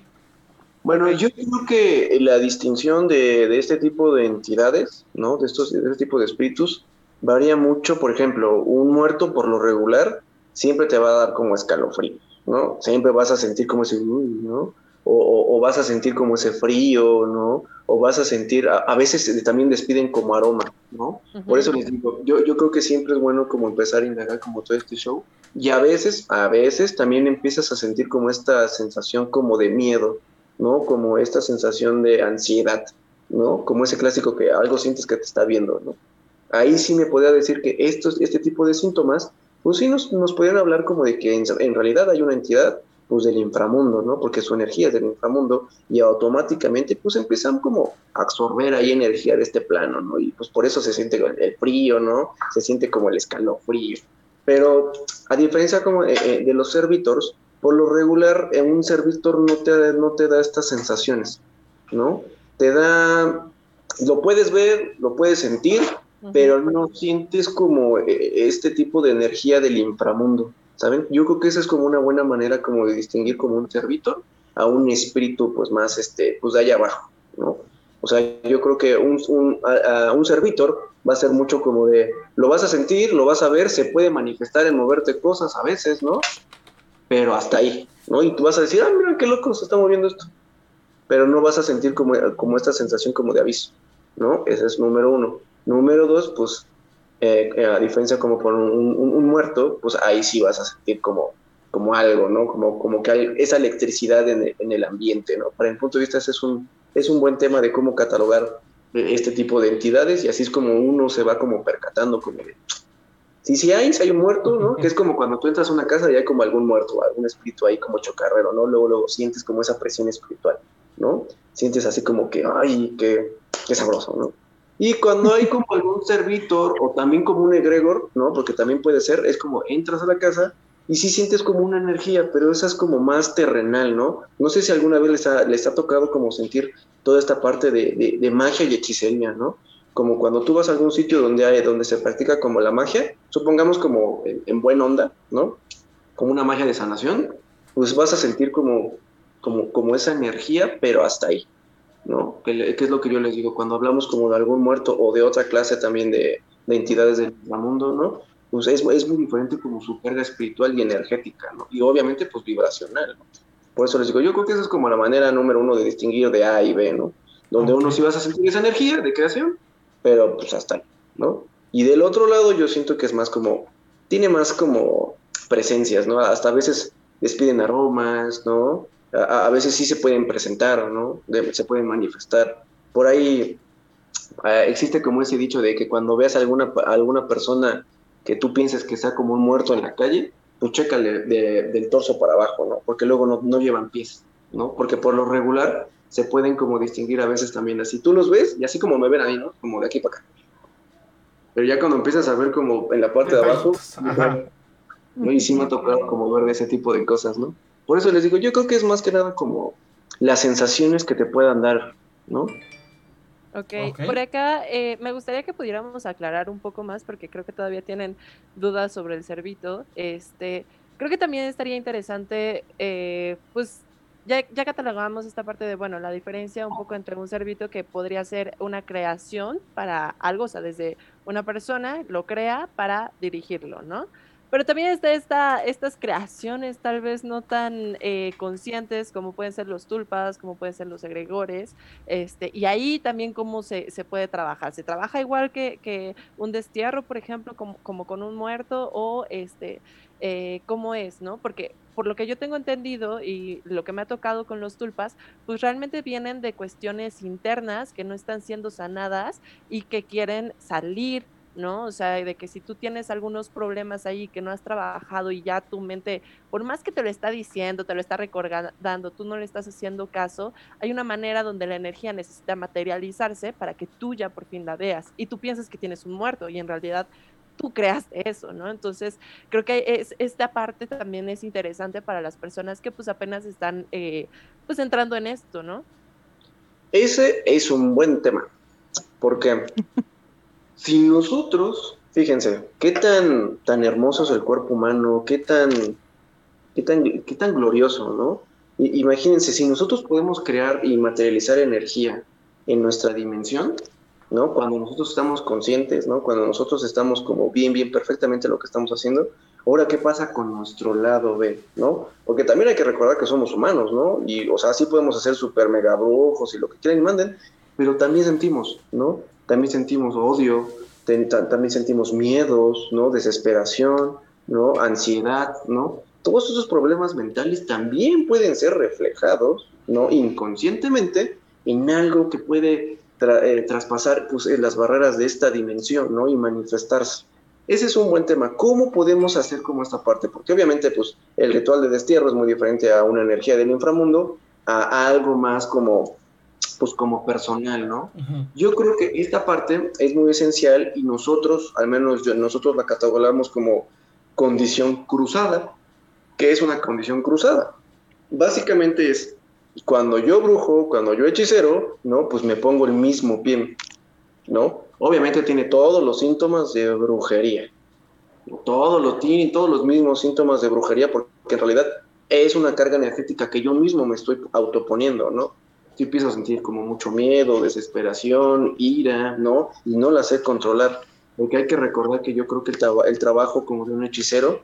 Bueno, yo creo que la distinción de, este tipo de entidades, ¿no? De, estos, de este tipo de espíritus, varía mucho. Por ejemplo, un muerto por lo regular siempre te va a dar como escalofrío, ¿no? Siempre vas a sentir como ese, ¿no? O, vas a sentir como ese frío, ¿no? O vas a sentir, a, veces también despiden como aroma, ¿no? Por eso les digo, yo, yo creo que siempre es bueno como empezar a indagar como todo este show. Y a veces, a veces también empiezas a sentir como esta sensación como de miedo, ¿no? Como esta sensación de ansiedad, ¿no? Como ese clásico que algo sientes que te está viendo, ¿no? Ahí sí me podría decir que estos, este tipo de síntomas, pues sí nos, nos hablar como de que en, realidad hay una entidad, pues del inframundo, ¿no? Porque su energía es del inframundo y automáticamente pues empiezan como a absorber ahí energía de este plano, ¿no? Y pues por eso se siente el frío, ¿no? Se siente como el escalofrío. Pero a diferencia como eh, eh, de los servitors, por lo regular en un servitor no te, no te da estas sensaciones, ¿no? Te da, lo puedes ver, lo puedes sentir, pero no sientes como eh, este tipo de energía del inframundo, ¿saben? Yo creo que esa es como una buena manera como de distinguir como un servitor a un espíritu pues más, este, pues de allá abajo, ¿no? O sea, yo creo que un, un, a, un servitor va a ser mucho como de, lo vas a sentir, lo vas a ver, se puede manifestar en moverte cosas a veces, ¿no? Pero hasta ahí, ¿no? Y tú vas a decir, ah, mira qué loco se está moviendo esto, pero no vas a sentir como, como esta sensación como de aviso, ¿no? Ese es número uno. Número dos, pues, eh, eh, a diferencia como por un, muerto, pues ahí sí vas a sentir como, como algo, ¿no? Como, como que hay esa electricidad en el, ambiente, ¿no? Para mi punto de vista, ese es un, es un buen tema de cómo catalogar este tipo de entidades y así es como uno se va como percatando como de, Sí, sí hay, si hay un muerto, ¿no? Que es como cuando tú entras a una casa y hay como algún muerto, algún espíritu ahí como chocarrero, ¿no? Luego, luego sientes como esa presión espiritual, ¿no? Sientes así como que, ay, qué, qué sabroso, ¿no? Y cuando hay como algún servitor o también como un egregor, ¿no? Porque también puede ser, es como entras a la casa y sí sientes como una energía, pero esa es como más terrenal, ¿no? No sé si alguna vez les ha, les ha tocado como sentir toda esta parte de, de, de magia y hechicería, ¿no? Como cuando tú vas a algún sitio donde hay, donde se practica como la magia, supongamos como en, buena onda, ¿no? Como una magia de sanación, pues vas a sentir como, como, como esa energía, pero hasta ahí, ¿no? Que, es lo que yo les digo, cuando hablamos como de algún muerto o de otra clase también de, de entidades del mundo, ¿no? Pues es, es, muy diferente como su carga espiritual y energética, ¿no? Y obviamente pues vibracional, ¿no? Por eso les digo, yo creo que esa es como la manera número uno de distinguir de A y B, ¿no? Donde uno sí vas a sentir esa energía de creación pero pues hasta ahí, ¿no? Y del otro lado yo siento que es más como, tiene más como presencias, ¿no? Hasta a veces despiden aromas, ¿no? A, veces sí se pueden presentar, ¿no? se pueden manifestar. Por ahí ah, existe como ese dicho de que cuando veas a alguna, alguna persona que tú pienses que está como un muerto en la calle, pues chécale del torso para abajo, ¿no? Porque luego no, no llevan pies, ¿no? Porque por lo regular se pueden como distinguir a veces también así. Tú los ves y así como me ven a mí, ¿no? Como de aquí para acá. Pero ya cuando empiezas a ver como en la parte de abajo, ¿no? y sí me ha tocado como ver ese tipo de cosas, ¿no? Por eso les digo, yo creo que es más que nada como las sensaciones que te puedan dar, ¿no? Ok, por acá eh, me gustaría que pudiéramos aclarar un poco más porque creo que todavía tienen dudas sobre el servito. Este, creo que también estaría interesante, eh, pues ya, ya catalogamos esta parte de, bueno, la diferencia un poco entre un servito que podría ser una creación para algo, o sea, desde una persona lo crea para dirigirlo, ¿no? Pero también está esta, estas creaciones tal vez no tan eh, conscientes como pueden ser los tulpas, como pueden ser los egregores, este, y ahí también cómo se, se puede trabajar. Se trabaja igual que, que un destierro, por ejemplo, como, como con un muerto, o este, eh, cómo es, ¿no? Porque por lo que yo tengo entendido y lo que me ha tocado con los tulpas, pues realmente vienen de cuestiones internas que no están siendo sanadas y que quieren salir ¿no? O sea, de que si tú tienes algunos problemas ahí que no has trabajado y ya tu mente, por más que te lo está diciendo, te lo está recordando, tú no le estás haciendo caso, hay una manera donde la energía necesita materializarse para que tú ya por fin la veas y tú piensas que tienes un muerto y en realidad tú creaste eso, ¿no? Entonces, creo que es, esta parte también es interesante para las personas que pues apenas están eh, pues entrando en esto, ¿no? Ese es un buen tema, porque si nosotros, fíjense, qué tan, tan hermoso es el cuerpo humano, qué tan, qué tan, qué tan glorioso, ¿no? imagínense, si nosotros podemos crear y materializar energía en nuestra dimensión, ¿no? Cuando nosotros estamos conscientes, ¿no? Cuando nosotros estamos como bien, bien, perfectamente lo que estamos haciendo, ahora, ¿qué pasa con nuestro lado B, ¿no? Porque también hay que recordar que somos humanos, ¿no? Y, o sea, sí podemos hacer super mega brujos y lo que quieran y manden, pero también sentimos, ¿no? también sentimos odio, también sentimos miedos, ¿no? Desesperación, ¿no? Ansiedad, ¿no? Todos esos problemas mentales también pueden ser reflejados, ¿no? Inconscientemente en algo que puede eh, traspasar pues, las barreras de esta dimensión, ¿no? Y manifestarse. Ese es un buen tema. ¿Cómo podemos hacer como esta parte? Porque obviamente, pues, el ritual de destierro es muy diferente a una energía del inframundo, a algo más como pues como personal, ¿no? Yo creo que esta parte es muy esencial y nosotros, al menos nosotros la catalogamos como condición cruzada. ¿Qué es una condición cruzada? Básicamente es cuando yo brujo, cuando yo hechicero, ¿no? Pues me pongo el mismo pie, ¿no? Obviamente tiene todos los síntomas de brujería. Todos lo tiene, todos los mismos síntomas de brujería, porque en realidad es una carga energética que yo mismo me estoy autoponiendo, ¿no? yo empiezo a sentir como mucho miedo, desesperación, ira, ¿no? Y no la sé controlar. Porque hay que recordar que yo creo que el, el trabajo como de un hechicero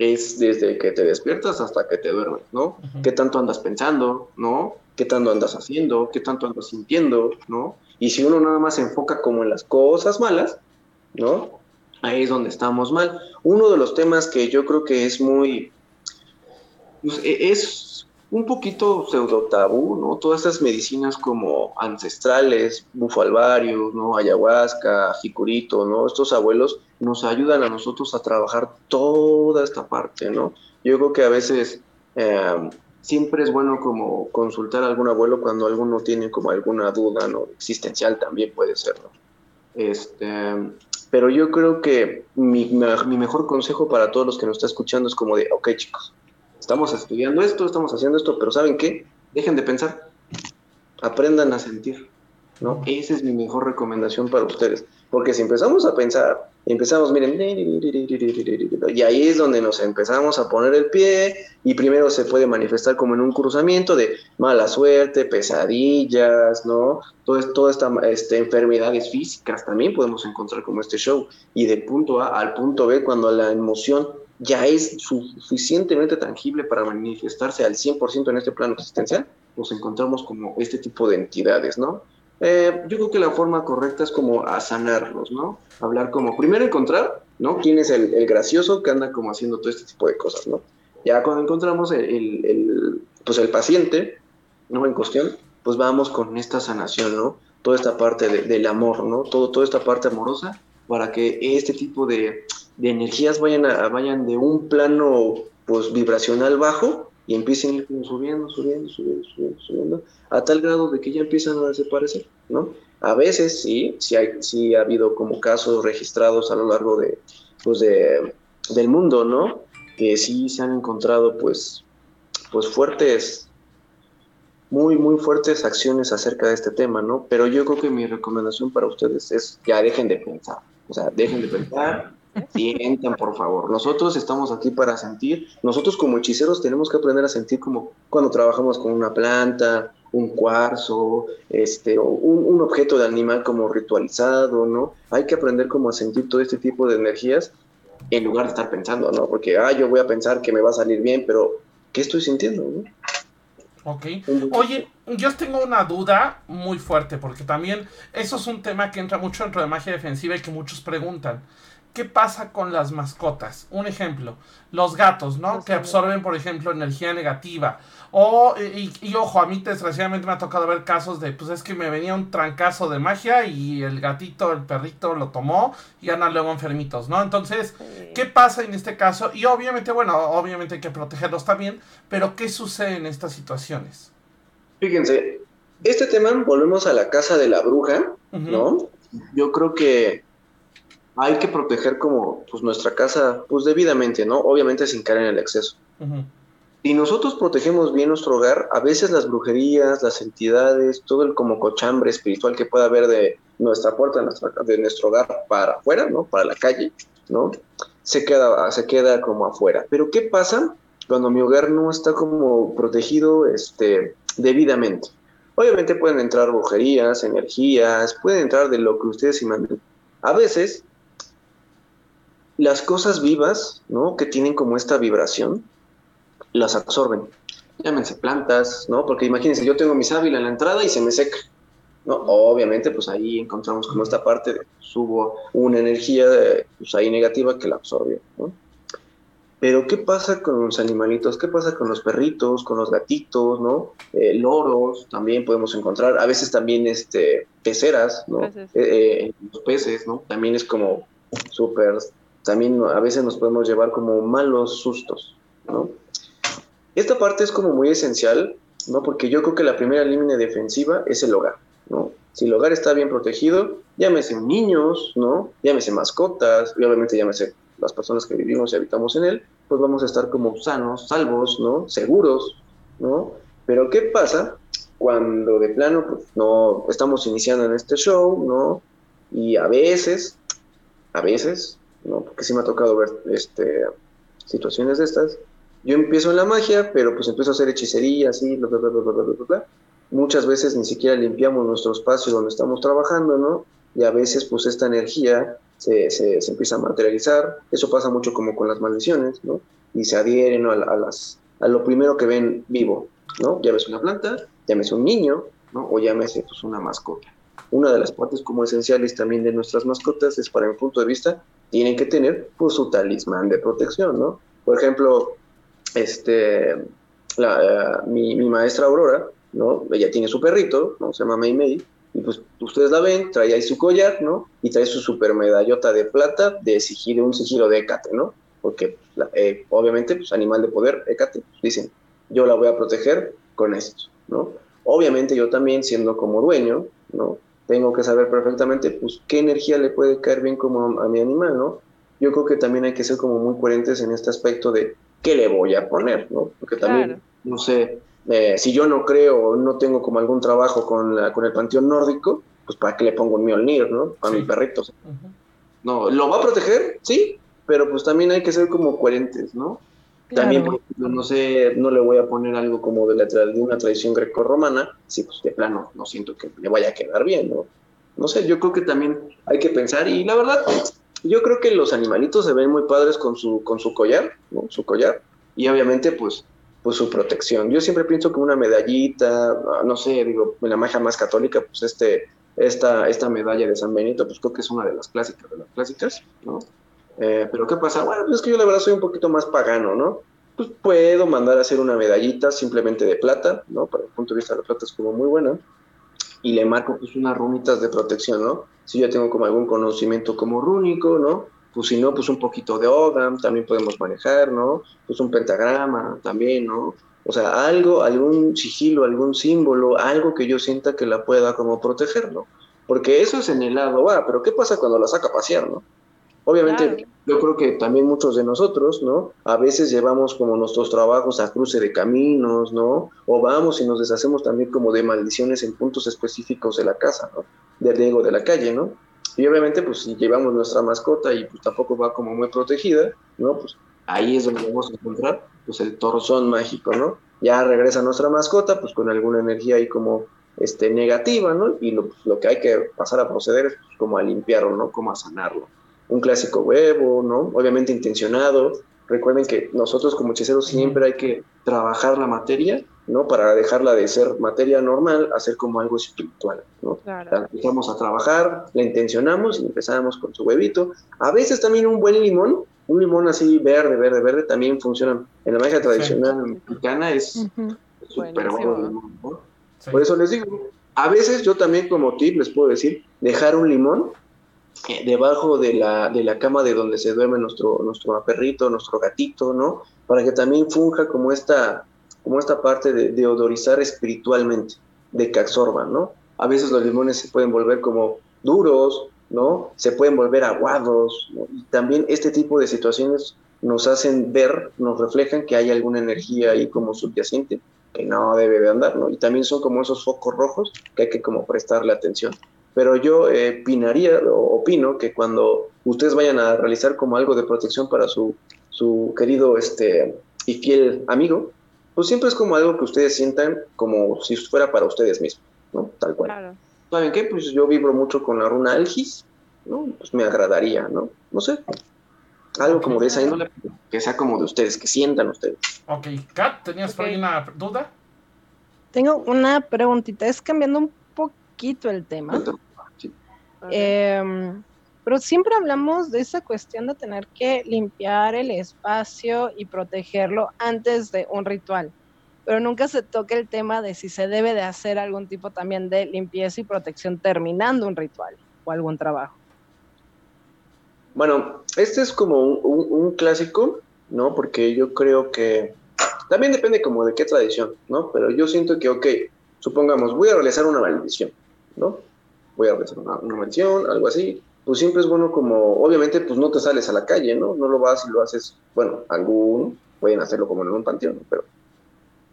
es desde que te despiertas hasta que te duermes, ¿no? ¿Qué tanto andas pensando, ¿no? ¿Qué tanto andas haciendo? ¿Qué tanto andas sintiendo, ¿no? Y si uno nada más se enfoca como en las cosas malas, ¿no? Ahí es donde estamos mal. Uno de los temas que yo creo que es muy... Pues, es un poquito pseudo tabú, ¿no? Todas estas medicinas como ancestrales, bufalvario, ¿no? Ayahuasca, jicurito, ¿no? Estos abuelos nos ayudan a nosotros a trabajar toda esta parte, ¿no? Yo creo que a veces eh, siempre es bueno como consultar a algún abuelo cuando alguno tiene como alguna duda, ¿no? Existencial también puede ser, ¿no? Este, pero yo creo que mi, mi mejor consejo para todos los que nos están escuchando es como de, ok chicos, estamos estudiando esto, estamos haciendo esto, pero ¿saben qué? Dejen de pensar, aprendan a sentir, ¿no? Esa es mi mejor recomendación para ustedes, porque si empezamos a pensar, empezamos, miren, y ahí es donde nos empezamos a poner el pie, y primero se puede manifestar como en un cruzamiento de mala suerte, pesadillas, ¿no? Todas esta, este, enfermedades físicas también podemos encontrar como este show, y del punto A al punto B, cuando la emoción ya es suficientemente tangible para manifestarse al 100% en este plano existencial, nos encontramos como este tipo de entidades, ¿no? Eh, yo creo que la forma correcta es como a sanarlos, ¿no? Hablar como, primero encontrar, ¿no? ¿Quién es el, gracioso que anda como haciendo todo este tipo de cosas, ¿no? Ya cuando encontramos el, pues el paciente, ¿no? En cuestión, pues vamos con esta sanación, ¿no? Toda esta parte del amor, ¿no? Todo, toda esta parte amorosa para que este tipo de, de energías vayan, a, vayan de un plano pues vibracional bajo y empiecen a ir subiendo, subiendo, subiendo, subiendo, subiendo, a tal grado de que ya empiezan a desaparecer, ¿no? A veces sí, sí, hay, sí ha habido como casos registrados a lo largo de, pues de, del mundo, ¿no? Que sí se han encontrado pues, pues fuertes, muy, muy fuertes acciones acerca de este tema, ¿no? Pero yo creo que mi recomendación para ustedes es ya dejen de pensar, o sea, dejen de pensar, Sientan, por favor. Nosotros estamos aquí para sentir. Nosotros como hechiceros tenemos que aprender a sentir como cuando trabajamos con una planta, un cuarzo, este, o un, objeto de animal como ritualizado, ¿no? Hay que aprender como a sentir todo este tipo de energías en lugar de estar pensando, ¿no? Porque, ah, yo voy a pensar que me va a salir bien, pero ¿qué estoy sintiendo? Ok. Oye, yo tengo una duda muy fuerte, porque también eso es un tema que entra mucho dentro de magia defensiva y que muchos preguntan. ¿Qué pasa con las mascotas? Un ejemplo, los gatos, ¿no? que absorben, por ejemplo, energía negativa. O, y, ojo, a mí desgraciadamente me ha tocado ver casos de, pues es que me venía un trancazo de magia y el gatito, el perrito lo tomó y andan luego enfermitos, ¿no? Entonces, ¿qué pasa en este caso? Y obviamente, bueno, obviamente hay que protegerlos también, pero ¿qué sucede en estas situaciones? Fíjense, este tema, volvemos a la casa de la bruja, ¿no? Yo creo que hay que proteger como pues nuestra casa pues debidamente, ¿no? Obviamente sin caer en el exceso. Si nosotros protegemos bien nuestro hogar, a veces las brujerías, las entidades, todo el como cochambre espiritual que pueda haber de nuestra puerta, de nuestro hogar para afuera, ¿no? Para la calle, ¿no? Se queda, se queda como afuera. Pero ¿qué pasa cuando mi hogar no está como protegido este, debidamente? Obviamente pueden entrar brujerías, energías, pueden entrar de lo que ustedes imaginen. A veces las cosas vivas, ¿no? Que tienen como esta vibración, las absorben. Llámense plantas, ¿no? Porque imagínense, yo tengo mi sábila en la entrada y se me seca. ¿no? Obviamente, pues ahí encontramos como esta parte de subo una energía pues ahí negativa que la absorbe, ¿no? Pero, ¿qué pasa con los animalitos? ¿Qué pasa con los perritos, con los gatitos, ¿no? Eh, loros también podemos encontrar. A veces también este, peceras, ¿no? Eh, eh, los peces, ¿no? También es como súper también a veces nos podemos llevar como malos sustos, ¿no? Esta parte es como muy esencial, ¿no? Porque yo creo que la primera línea defensiva es el hogar, ¿no? Si el hogar está bien protegido, llámese niños, ¿no? Llámese mascotas, y obviamente llámese las personas que vivimos y habitamos en él, pues vamos a estar como sanos, salvos, ¿no? Seguros, ¿no? Pero ¿qué pasa cuando de plano pues, no estamos iniciando en este show, ¿no? Y a veces, a veces ¿no? Porque sí me ha tocado ver este, situaciones de estas. Yo empiezo en la magia, pero pues empiezo a hacer hechicería, así, bla, bla, bla, bla, bla, bla. Muchas veces ni siquiera limpiamos nuestro espacio donde estamos trabajando, ¿no? Y a veces pues esta energía se, se, empieza a materializar. Eso pasa mucho como con las maldiciones, ¿no? Y se adhieren a, a, las, a lo primero que ven vivo, ¿no? Llámese una planta, llámese un niño, ¿no? O llámese pues una mascota. Una de las partes como esenciales también de nuestras mascotas es, para mi punto de vista, tienen que tener pues, su talismán de protección, ¿no? Por ejemplo, este, la, mi, maestra Aurora, ¿no? Ella tiene su perrito, ¿no? Se llama Mei Mei, y pues ustedes la ven, trae ahí su collar, ¿no? Y trae su super medallota de plata de sigilo, un sigilo de Hécate, ¿no? Porque eh, obviamente, pues animal de poder, Hécate, pues, dicen, yo la voy a proteger con esto, ¿no? Obviamente yo también, siendo como dueño, ¿no? Tengo que saber perfectamente pues qué energía le puede caer bien como a, mi animal, ¿no? Yo creo que también hay que ser como muy coherentes en este aspecto de qué le voy a poner, ¿no? Porque también, no sé, eh, si yo no creo o no tengo como algún trabajo con, la, con el panteón nórdico, pues para qué le pongo un Mjolnir, ¿no? A mi perrito. No, ¿lo va a proteger? Sí, pero pues también hay que ser como coherentes, ¿no? También, no sé, no le voy a poner algo como de, la, de una tradición greco-romana, si pues de plano no siento que le vaya a quedar bien, ¿no? No sé, yo creo que también hay que pensar, y la verdad, yo creo que los animalitos se ven muy padres con su, con su collar, ¿no? Su collar, y obviamente, pues, pues su protección. Yo siempre pienso que una medallita, no sé, digo, en la magia más católica, pues este, esta, esta medalla de San Benito, pues creo que es una de las clásicas, de las clásicas, ¿no? Eh, pero ¿qué pasa? Bueno, pues es que yo la verdad soy un poquito más pagano, ¿no? Pues puedo mandar a hacer una medallita simplemente de plata, ¿no? Para el punto de vista de la plata es como muy buena. Y le marco pues unas runitas de protección, ¿no? Si yo tengo como algún conocimiento como rúnico, ¿no? Pues si no, pues un poquito de Odam también podemos manejar, ¿no? Pues un pentagrama también, ¿no? O sea, algo, algún sigilo, algún símbolo, algo que yo sienta que la pueda como proteger, ¿no? Porque eso es en el lado va, pero ¿qué pasa cuando la saca a pasear, ¿no? Obviamente, yo creo que también muchos de nosotros, ¿no? A veces llevamos como nuestros trabajos a cruce de caminos, ¿no? O vamos y nos deshacemos también como de maldiciones en puntos específicos de la casa, ¿no? Del Diego de la calle, ¿no? Y obviamente, pues si llevamos nuestra mascota y pues tampoco va como muy protegida, ¿no? Pues ahí es donde vamos a encontrar, pues el torzón mágico, ¿no? Ya regresa nuestra mascota, pues con alguna energía ahí como este, negativa, ¿no? Y lo, lo que hay que pasar a proceder es pues, como a limpiarlo, ¿no? Como a sanarlo un clásico huevo, ¿no? Obviamente intencionado. Recuerden que nosotros como hechiceros siempre hay que trabajar la materia, ¿no? Para dejarla de ser materia normal, hacer como algo espiritual, ¿no? empezamos a trabajar, la intencionamos y empezamos con su huevito. A veces también un buen limón, un limón así verde, verde, verde, también funciona. En la magia tradicional mexicana es súper bueno. Por eso les digo, a veces yo también como tip les puedo decir, dejar un limón eh, debajo de la, de la cama de donde se duerme nuestro, nuestro perrito, nuestro gatito, ¿no? Para que también funja como esta, como esta parte de, de odorizar espiritualmente, de que absorban, ¿no? A veces los limones se pueden volver como duros, ¿no? Se pueden volver aguados, también este tipo de situaciones nos hacen ver, nos reflejan que hay alguna energía ahí como subyacente que no debe de andar, ¿no? Y también son como esos focos rojos que hay que como prestarle atención. Pero yo eh, opinaría o opino que cuando ustedes vayan a realizar como algo de protección para su, su querido este, y fiel amigo, pues siempre es como algo que ustedes sientan como si fuera para ustedes mismos, ¿no? Tal cual. Claro. ¿Saben qué? Pues yo vibro mucho con la runa Algis, ¿no? Pues me agradaría, ¿no? No sé. Algo como de esa índole, que sea como de ustedes, que sientan ustedes. Ok, Kat, ¿tenías por ahí una duda? Tengo una preguntita, es cambiando un poquito el tema. Em, pero siempre hablamos de esa cuestión de tener que limpiar el espacio y protegerlo antes de un ritual, pero nunca se toca el tema de si se debe de hacer algún tipo también de limpieza y protección terminando un ritual o algún trabajo. Bueno, este es como un, clásico, ¿no? Porque yo creo que también depende como de qué tradición, ¿no? Pero yo siento que, ok, supongamos, voy a realizar una maldición, ¿no? Voy a realizar una, maldición, algo así. Pues siempre es bueno como, obviamente, pues no te sales a la calle, ¿no? No lo vas y lo haces, bueno, algunos pueden hacerlo como en un panteón, pero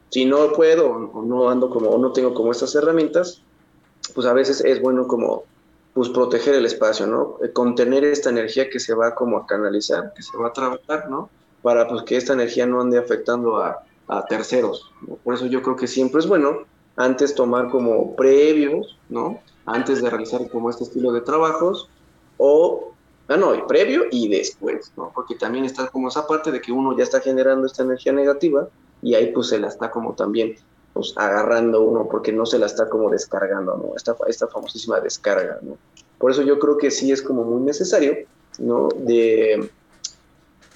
si no puedo o no ando como, o no tengo como estas herramientas, pues a veces es bueno como pues proteger el espacio, ¿no? Eh, contener esta energía que se va como a canalizar, que se va a trabajar, ¿no? Para pues que esta energía no ande afectando a, terceros. Por eso yo creo que siempre es bueno antes tomar como previos, ¿no? Antes de realizar como este estilo de trabajos o, ah, no, previo y después, ¿no? Porque también está como esa parte de que uno ya está generando esta energía negativa y ahí pues se la está como también pues, agarrando uno porque no se la está como descargando, ¿no? Esta, esta famosísima descarga, ¿no? Por eso yo creo que sí es como muy necesario, ¿no? De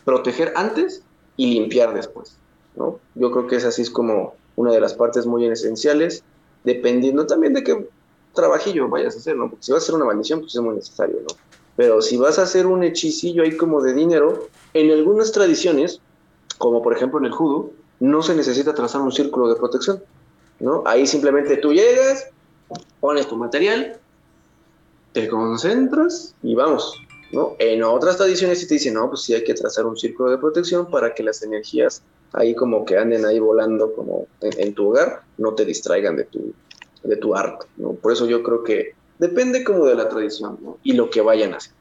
proteger antes y limpiar después, ¿no? Yo creo que esa sí es como una de las partes muy esenciales, dependiendo también de qué trabajillo vayas a hacer, ¿no? Porque si vas a hacer una maldición, pues es muy necesario, ¿no? Pero si vas a hacer un hechicillo ahí como de dinero, en algunas tradiciones, como por ejemplo en el judo, no se necesita trazar un círculo de protección, ¿no? Ahí simplemente tú llegas, pones tu material, te concentras y vamos, ¿no? En otras tradiciones sí te dicen, no, pues sí hay que trazar un círculo de protección para que las energías ahí como que anden ahí volando como en, tu hogar, no te distraigan de tu, de tu arte, ¿no? Por eso yo creo que depende como de la tradición. Y lo que vayan a hacer.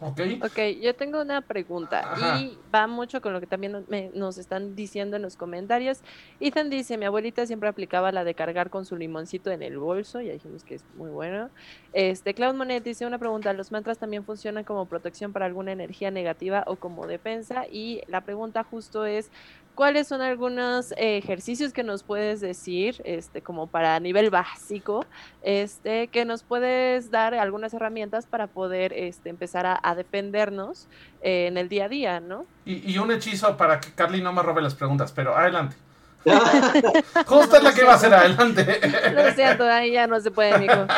Ok. Ok, yo tengo una pregunta y va mucho con lo que también nos, están diciendo en los comentarios. Ethan dice, mi abuelita siempre aplicaba la de cargar con su limoncito en el bolso, ya dijimos que es muy bueno. Este, Cloud Monet dice una pregunta, ¿los mantras también funcionan como protección para alguna energía negativa o como defensa? Y la pregunta justo es, ¿Cuáles son algunos ejercicios que nos puedes decir, este, como para nivel básico, este, que nos puedes dar algunas herramientas para poder este, empezar a, defendernos eh, en el día a día, ¿no? Y, un hechizo para que Carly no me robe las preguntas, pero adelante. Justo es la que va a hacer adelante. Lo siento, ahí ya no se puede, mijo.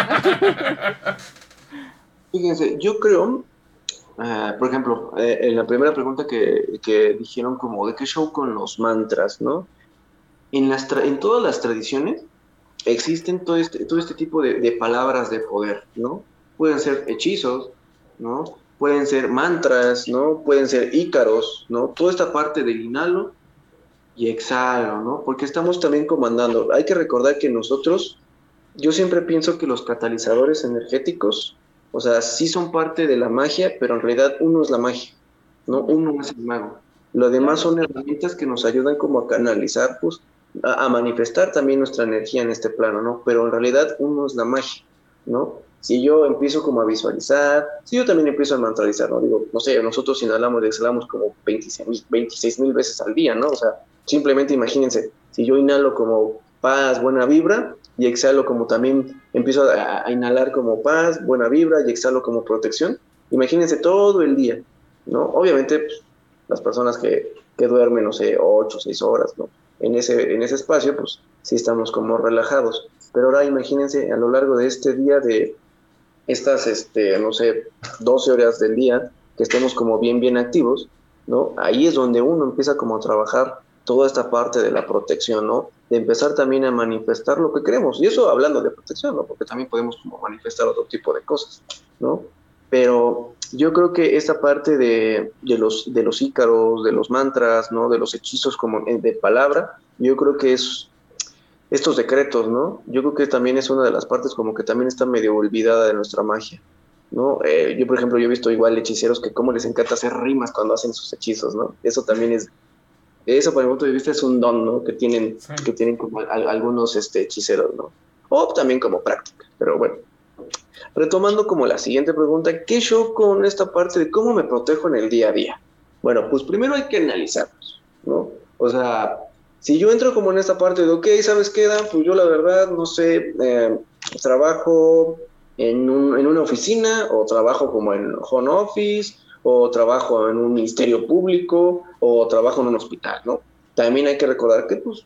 Fíjense, yo creo Ah, por ejemplo, eh, en la primera pregunta que, que, dijeron como de qué show con los mantras, ¿no? En, las en todas las tradiciones existen todo este, todo este tipo de, de, palabras de poder, ¿no? Pueden ser hechizos, ¿no? Pueden ser mantras, ¿no? Pueden ser ícaros, ¿no? Toda esta parte del inhalo y exhalo, ¿no? Porque estamos también comandando. Hay que recordar que nosotros, yo siempre pienso que los catalizadores energéticos o sea, sí son parte de la magia, pero en realidad uno es la magia, ¿no? Uno es el mago. Lo demás son herramientas que nos ayudan como a canalizar, pues, a, manifestar también nuestra energía en este plano, ¿no? Pero en realidad uno es la magia, ¿no? Si yo empiezo como a visualizar, si yo también empiezo a mantralizar, ¿no? Digo, no sé, nosotros inhalamos y exhalamos como 26 mil veces al día, ¿no? O sea, simplemente imagínense, si yo inhalo como paz, buena vibra, y exhalo como también empiezo a, inhalar como paz, buena vibra, y exhalo como protección, imagínense todo el día, ¿no? Obviamente, pues, las personas que, que duermen, no sé, 8 o 6 horas, ¿no? En ese, en ese espacio, pues sí estamos como relajados. Pero ahora imagínense a lo largo de este día de estas, este, no sé, 12 horas del día, que estemos como bien, bien activos, ¿no? Ahí es donde uno empieza como a trabajar toda esta parte de la protección, ¿no? De empezar también a manifestar lo que queremos. Y eso hablando de protección, ¿no? Porque también podemos como manifestar otro tipo de cosas, ¿no? Pero yo creo que esta parte de, de los, de los ícaros, de los mantras, ¿no? De los hechizos como de palabra, yo creo que es estos decretos, ¿no? Yo creo que también es una de las partes como que también está medio olvidada de nuestra magia, ¿no? Eh, yo, por ejemplo, yo he visto igual hechiceros que como les encanta hacer rimas cuando hacen sus hechizos, ¿no? Eso también es, eso por mi punto de vista es un don, ¿no? Que tienen, que tienen como algunos este, hechiceros, ¿no? O también como práctica, pero bueno. Retomando como la siguiente pregunta, ¿qué yo con esta parte de cómo me protejo en el día a día? Bueno, pues primero hay que analizarlos, ¿no? O sea, si yo entro como en esta parte de, ok, ¿sabes qué, Dan? Pues yo la verdad, no sé, eh, trabajo en, un, en, una oficina o trabajo como en home office o trabajo en un ministerio público o trabajo en un hospital, ¿no? También hay que recordar que, pues,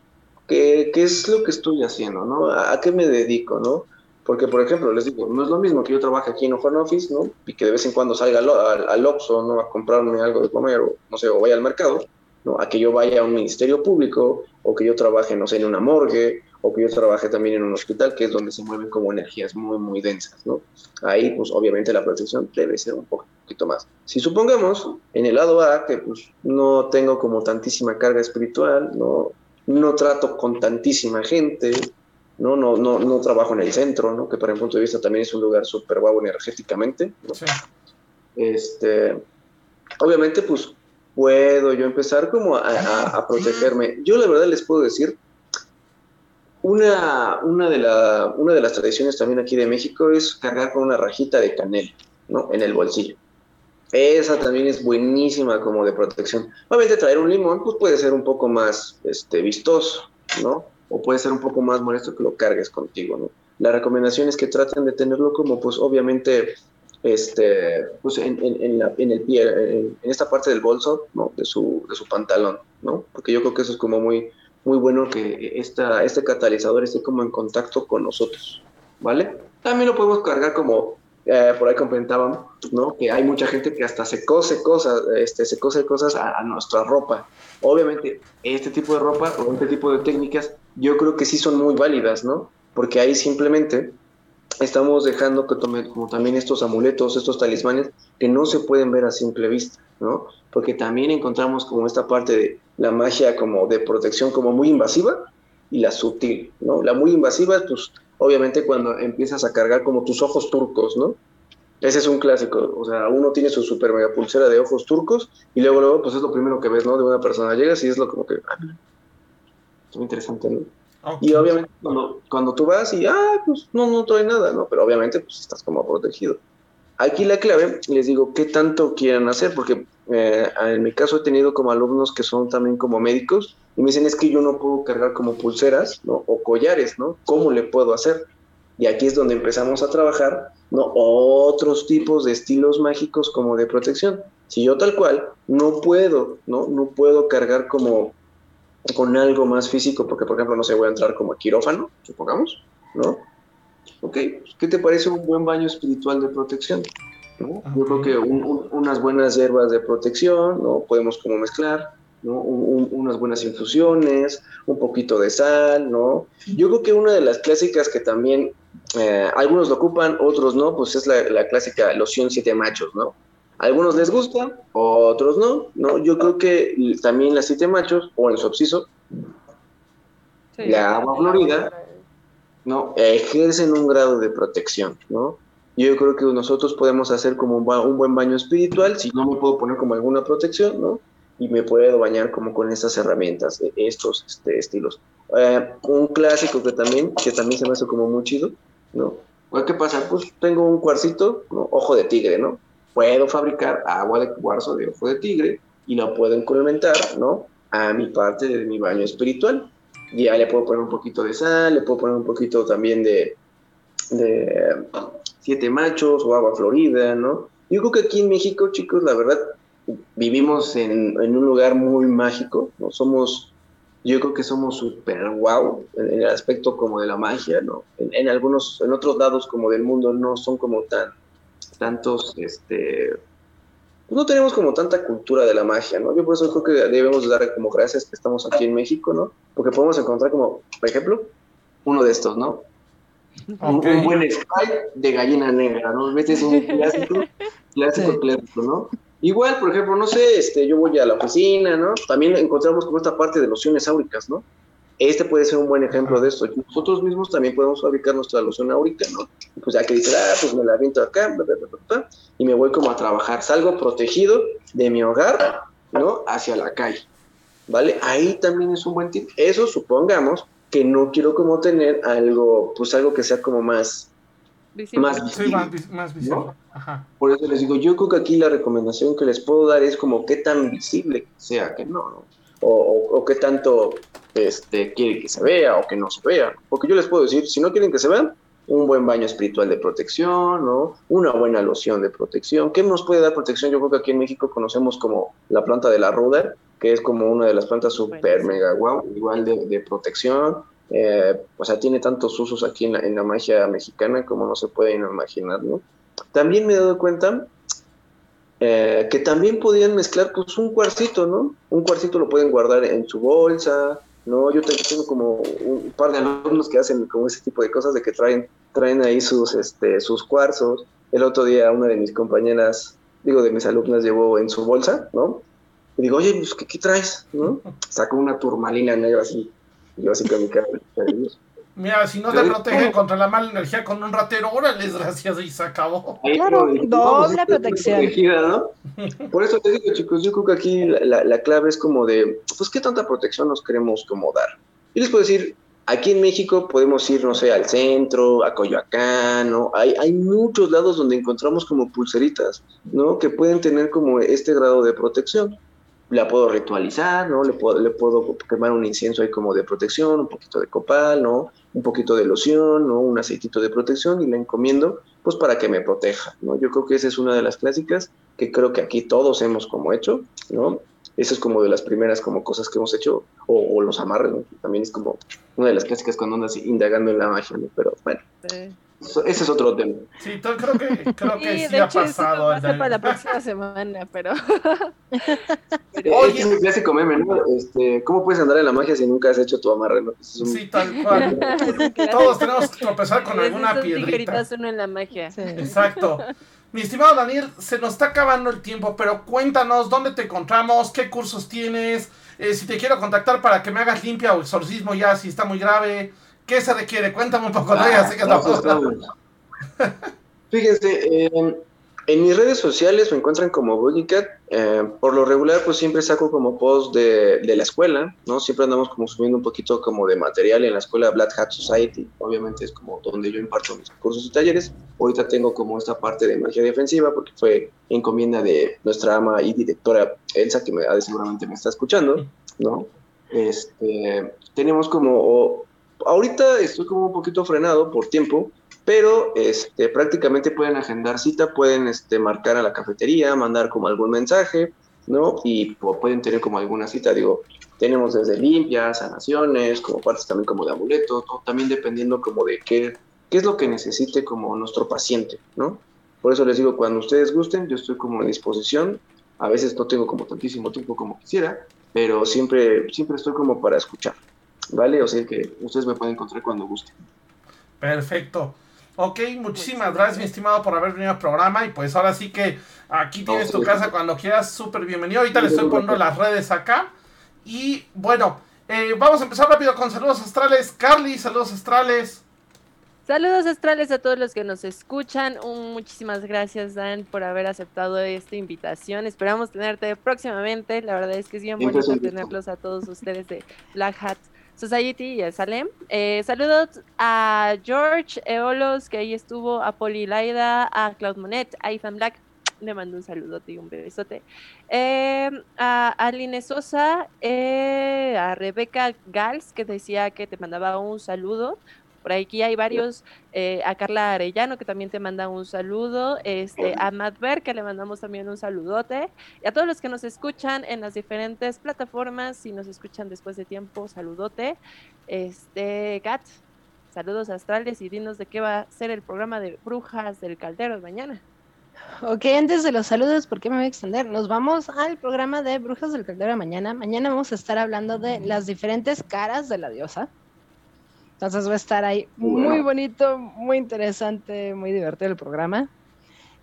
qué, es lo que estoy haciendo, ¿no? ¿A, qué me dedico, ¿no? Porque, por ejemplo, les digo, no es lo mismo que yo trabaje aquí en un home office, ¿no? Y que de vez en cuando salga al, al, al ¿no? A comprarme algo de comer o, no sé, o vaya al mercado, ¿no? A que yo vaya a un ministerio público o que yo trabaje, no sé, en una morgue o que yo trabaje también en un hospital, que es donde se mueven como energías muy, muy densas, ¿no? Ahí, pues, obviamente la protección debe ser un poquito más. Si supongamos, en el lado A, que pues no tengo como tantísima carga espiritual, ¿no? No trato con tantísima gente, ¿no? No, no, no trabajo en el centro, ¿no? Que para mi punto de vista también es un lugar súper guapo energéticamente, Este, obviamente, pues puedo yo empezar como a, protegerme. Yo la verdad les puedo decir, una, una, de la, una de las tradiciones también aquí de México es cargar con una rajita de canela, ¿no? En el bolsillo. Esa también es buenísima como de protección. Obviamente traer un limón pues puede ser un poco más este, vistoso, ¿no? O puede ser un poco más molesto que lo cargues contigo, ¿no? La recomendación es que traten de tenerlo como pues obviamente este, pues en, en, la, en el pie, en, esta parte del bolso, ¿no? De su, de su pantalón, ¿no? Porque yo creo que eso es como muy, muy bueno que esta, este catalizador esté como en contacto con nosotros, ¿vale? También lo podemos cargar como, eh, por ahí comentaban, ¿no? Que hay mucha gente que hasta se cose cosas, este, se cose cosas a, a nuestra ropa. Obviamente, este tipo de ropa o este tipo de técnicas, yo creo que sí son muy válidas, ¿no? Porque ahí simplemente estamos dejando que tome como también estos amuletos, estos talismanes que no se pueden ver a simple vista, ¿no? Porque también encontramos como esta parte de la magia como de protección como muy invasiva y la sutil, ¿no? La muy invasiva, pues obviamente cuando empiezas a cargar como tus ojos turcos, ¿no? Ese es un clásico, o sea, uno tiene su super mega pulsera de ojos turcos y luego, luego, pues es lo primero que ves, ¿no? De una persona llegas y es lo como que, ah, es muy interesante, ¿no? Y obviamente cuando, cuando tú vas y, ah, pues no, no trae nada, ¿no? Pero obviamente pues estás como protegido. Aquí la clave, les digo, ¿qué tanto quieren hacer? Porque eh, en mi caso he tenido como alumnos que son también como médicos y me dicen es que yo no puedo cargar como pulseras, ¿no? O collares, ¿no? ¿Cómo le puedo hacer? Y aquí es donde empezamos a trabajar, ¿no? Otros tipos de estilos mágicos como de protección. Si yo tal cual no puedo, ¿no? No puedo cargar como con algo más físico, porque por ejemplo, no sé, voy a entrar como a quirófano, supongamos, ¿no? Ok, ¿qué te parece un buen baño espiritual de protección? Yo creo que unas buenas hierbas de protección, ¿no? Podemos como mezclar, ¿no? unas buenas infusiones, un poquito de sal, ¿no? Yo creo que una de las clásicas que también eh, algunos lo ocupan, otros no, pues es la, la clásica loción siete machos, ¿no? algunos les gusta, otros no, ¿no? Yo creo que también las siete machos, o el subsiso, la agua florida, ¿no? Ejercen un grado de protección, ¿no? Yo creo que nosotros podemos hacer como un, buen baño espiritual, si no me puedo poner como alguna protección, ¿no? Y me puedo bañar como con estas herramientas, e, estos este, estilos. Eh, un clásico que también, que también se me hace como muy chido, ¿no? ¿Qué pasa? Pues tengo un cuarcito. Ojo de tigre, ¿no? puedo fabricar agua de cuarzo de ojo de tigre y lo puedo incrementar, ¿no? a mi parte de mi baño espiritual. Ya le puedo poner un poquito de sal, le puedo poner un poquito también de, de siete machos o agua florida, ¿no? Yo creo que aquí en México, chicos, la verdad, vivimos en, en un lugar muy mágico, ¿no? Somos, yo creo que somos súper wow en, el aspecto como de la magia, ¿no? En, en, algunos, en otros lados como del mundo no son como tan, tantos, este, no tenemos como tanta cultura de la magia, ¿no? Yo por eso creo que debemos dar como gracias que estamos aquí en México, ¿no? Porque podemos encontrar como, por ejemplo, uno de estos, ¿no? Un, buen spike de gallina negra, ¿no? Metes un clásico, clásico, clásico, ¿no? Igual, por ejemplo, no sé, este, yo voy a la oficina, ¿no? También encontramos como esta parte de lociones áuricas, ¿no? Este puede ser un buen ejemplo de esto. Nosotros mismos también podemos fabricar nuestra loción áurica, ¿no? Pues ya que dice, ah, pues me la aviento acá, y me voy como a trabajar. Salgo protegido de mi hogar, ¿no? Hacia la calle, ¿vale? Ahí también es un buen tip. Eso supongamos que no quiero como tener algo, pues algo que sea como más... Más visible, más, visible. Ajá. Por eso les digo, yo creo que aquí la recomendación que les puedo dar es como qué tan visible sea, que no, ¿no? O, o, o qué tanto este, quiere que se vea o que no se vea. Porque yo les puedo decir, si no quieren que se vean, un buen baño espiritual de protección, ¿no? Una buena loción de protección. ¿Qué nos puede dar protección? Yo creo que aquí en México conocemos como la planta de la ruda, que es como una de las plantas super mega guau, igual de, protección. Eh, o sea, tiene tantos usos aquí en la, en la, magia mexicana como no se pueden imaginar, ¿no? También me he dado cuenta eh, que también podían mezclar pues un cuarcito, ¿no? Un cuarcito lo pueden guardar en su bolsa, no, yo tengo como un par de alumnos que hacen como ese tipo de cosas, de que traen, traen ahí sus, este, sus cuarzos. El otro día una de mis compañeras, digo, de mis alumnas llevó en su bolsa, ¿no? Y digo, oye, pues, ¿qué, qué traes? ¿no? Sacó una turmalina negra así. Yo así con mi cara. Mira, si no te protegen contra la mala energía con un ratero, órale, gracias, y se acabó. Claro, doble protección. ¿no? Por eso te digo, chicos, yo creo que aquí la, la, clave es como de, pues, ¿qué tanta protección nos queremos como dar? Y les puedo decir, aquí en México podemos ir, no sé, al centro, a Coyoacán, ¿no? Hay, hay muchos lados donde encontramos como pulseritas, ¿no? Que pueden tener como este grado de protección la puedo ritualizar, ¿no? Le puedo, le puedo quemar un incienso ahí como de protección, un poquito de copal, ¿no? Un poquito de loción, ¿no? Un aceitito de protección y la encomiendo, pues para que me proteja, ¿no? Yo creo que esa es una de las clásicas que creo que aquí todos hemos como hecho, ¿no? Esa es como de las primeras como cosas que hemos hecho, o, los amarres, ¿no? También es como una de las clásicas cuando andas indagando en la magia, ¿no? Pero bueno. Ese es otro tema. Sí, creo que, creo que sí, ha pasado. Va a para la próxima semana, pero. Oye, es un clásico meme, ¿no? Este, ¿Cómo puedes andar en la magia si nunca has hecho tu amarre? ¿no? Sí, tal cual. Todos tenemos que tropezar con alguna piedrita. uno en la magia. Exacto. Mi estimado Daniel, se nos está acabando el tiempo, pero cuéntanos dónde te encontramos, qué cursos tienes, eh, si te quiero contactar para que me hagas limpia o exorcismo ya si está muy grave. ¿Qué se requiere? Cuéntame un poco de ella. que Fíjense, en mis redes sociales me encuentran como Boogiecat. Eh, por lo regular, pues siempre saco como post de, de, la escuela, ¿no? Siempre andamos como subiendo un poquito como de material en la escuela Black Hat Society. Obviamente es como donde yo imparto mis cursos y talleres. Ahorita tengo como esta parte de magia defensiva porque fue encomienda de nuestra ama y directora Elsa, que me, seguramente me está escuchando, ¿no? Este, tenemos como ahorita estoy como un poquito frenado por tiempo, pero este, prácticamente pueden agendar cita, pueden este, marcar a la cafetería, mandar como algún mensaje, ¿no? Y pueden tener como alguna cita, digo, tenemos desde limpias, sanaciones, como partes también como de amuletos, también dependiendo como de qué, qué es lo que necesite como nuestro paciente, ¿no? Por eso les digo, cuando ustedes gusten, yo estoy como en disposición, a veces no tengo como tantísimo tiempo como quisiera, pero siempre, siempre estoy como para escuchar. ¿Vale? O sea que ustedes me pueden encontrar cuando gusten. Perfecto. Ok, muchísimas gracias, mi estimado, por haber venido al programa. Y pues ahora sí que aquí tienes tu casa cuando quieras. Súper bienvenido. Ahorita le estoy poniendo las redes acá. Y bueno, eh, vamos a empezar rápido con saludos astrales. Carly, saludos astrales. Saludos astrales a todos los que nos escuchan. muchísimas gracias, Dan, por haber aceptado esta invitación. Esperamos tenerte próximamente. La verdad es que es bien bonito tenerlos a todos ustedes de Black Hat Society y Salem. Eh, saludos a George Eolos, que ahí estuvo, a Poli Laida, a Cloud Monet, a Ethan Black. le mando un saludote y un besote. Eh, a Aline Sosa, eh, a Rebeca Gals, que decía que te mandaba un saludo. Por aquí hay varios, eh, a Carla Arellano, que también te manda un saludo, este, a Matt Ver, que le mandamos también un saludote, y a todos los que nos escuchan en las diferentes plataformas, si nos escuchan después de tiempo, saludote. Este, Gat, saludos astrales y dinos de qué va a ser el programa de Brujas del Caldero de mañana. Ok, antes de los saludos, ¿por qué me voy a extender? Nos vamos al programa de Brujas del Caldero de mañana. Mañana vamos a estar hablando de las diferentes caras de la diosa. Entonces va a estar ahí muy bonito, muy interesante, muy divertido el programa.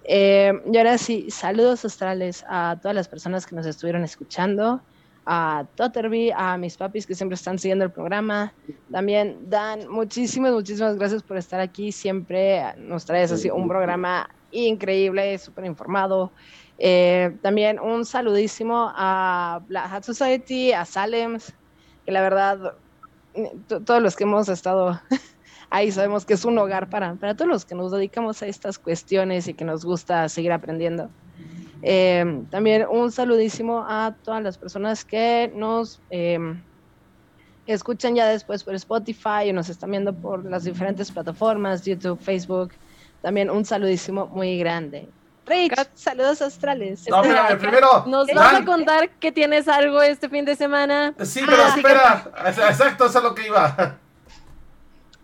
Eh, y ahora sí, saludos astrales a todas las personas que nos estuvieron escuchando, a Totterby, a mis papis que siempre están siguiendo el programa. También, Dan, muchísimas, muchísimas gracias por estar aquí. Siempre nos traes así un programa increíble, súper informado. Eh, también un saludísimo a Black Hat Society, a Salems, que la verdad todos los que hemos estado ahí sabemos que es un hogar para, para todos los que nos dedicamos a estas cuestiones y que nos gusta seguir aprendiendo. Eh, también un saludísimo a todas las personas que nos eh, escuchan ya después por Spotify y nos están viendo por las diferentes plataformas, YouTube, Facebook. También un saludísimo muy grande. Rich, saludos astrales. No, espérame, primero. ¿Nos vas a contar que tienes algo este fin de semana? Sí, pero ah, espera. Exacto, eso es lo que iba.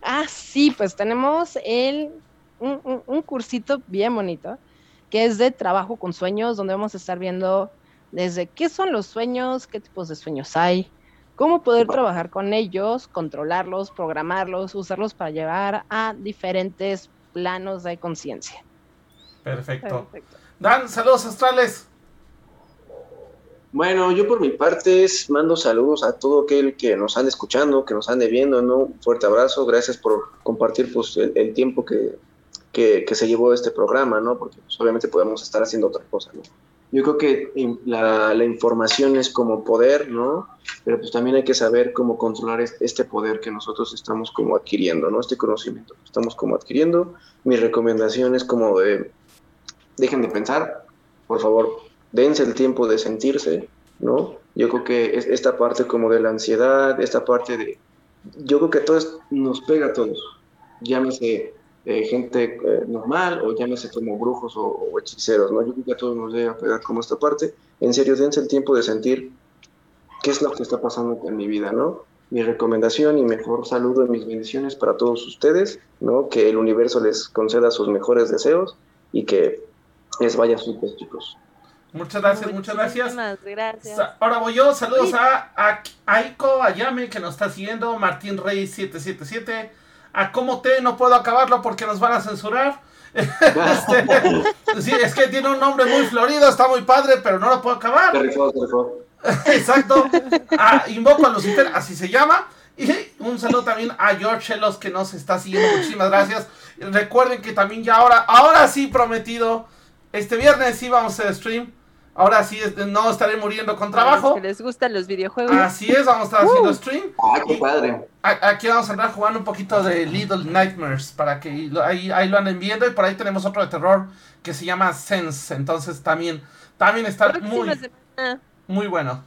Ah, sí, pues tenemos el, un, un, cursito bien bonito que es de trabajo con sueños, donde vamos a estar viendo desde qué son los sueños, qué tipos de sueños hay, cómo poder trabajar con ellos, controlarlos, programarlos, usarlos para llevar a diferentes planos de conciencia. Perfecto. Dan, saludos astrales. Bueno, yo por mi parte mando saludos a todo aquel que nos ande escuchando, que nos ande viendo, ¿no? Un fuerte abrazo, gracias por compartir pues, el, tiempo que, que, se llevó este programa, ¿no? Porque pues, obviamente podemos estar haciendo otra cosa, ¿no? Yo creo que la, la, información es como poder, ¿no? Pero pues también hay que saber cómo controlar este poder que nosotros estamos como adquiriendo, ¿no? Este conocimiento estamos como adquiriendo. Mi recomendación es como de dejen de pensar, por favor, dense el tiempo de sentirse, ¿no? Yo creo que es esta parte como de la ansiedad, esta parte de... Yo creo que todo nos pega a todos, llámese eh, gente eh, normal o llámese como brujos o, hechiceros, ¿no? Yo creo que a todos nos debe pegar como esta parte. En serio, dense el tiempo de sentir qué es lo que está pasando en mi vida, ¿no? Mi recomendación y mejor saludo y mis bendiciones para todos ustedes, ¿no? Que el universo les conceda sus mejores deseos y que es vaya súper, chicos. Muchas gracias, muchas gracias. gracias. Ahora voy yo, saludos a, a Aiko Ayame que nos está siguiendo, Martín Rey 777, a Como Te, no puedo acabarlo porque nos van a censurar. Este, sí, es que tiene un nombre muy florido, está muy padre, pero no lo puedo acabar. Exacto. A, invoco a Lucifer, así se llama. Y un saludo también a George Chelos que nos está siguiendo. Muchísimas gracias. Recuerden que también ya ahora, ahora sí prometido este viernes sí vamos a hacer stream. Ahora sí no estaré muriendo con trabajo. que les gustan los videojuegos. Así es, vamos a estar haciendo uh. stream. Ah, qué padre. Aquí vamos a andar jugando un poquito de Little Nightmares para que ahí, ahí lo anden viendo. Y por ahí tenemos otro de terror que se llama Sense. Entonces también, también está muy, muy bueno.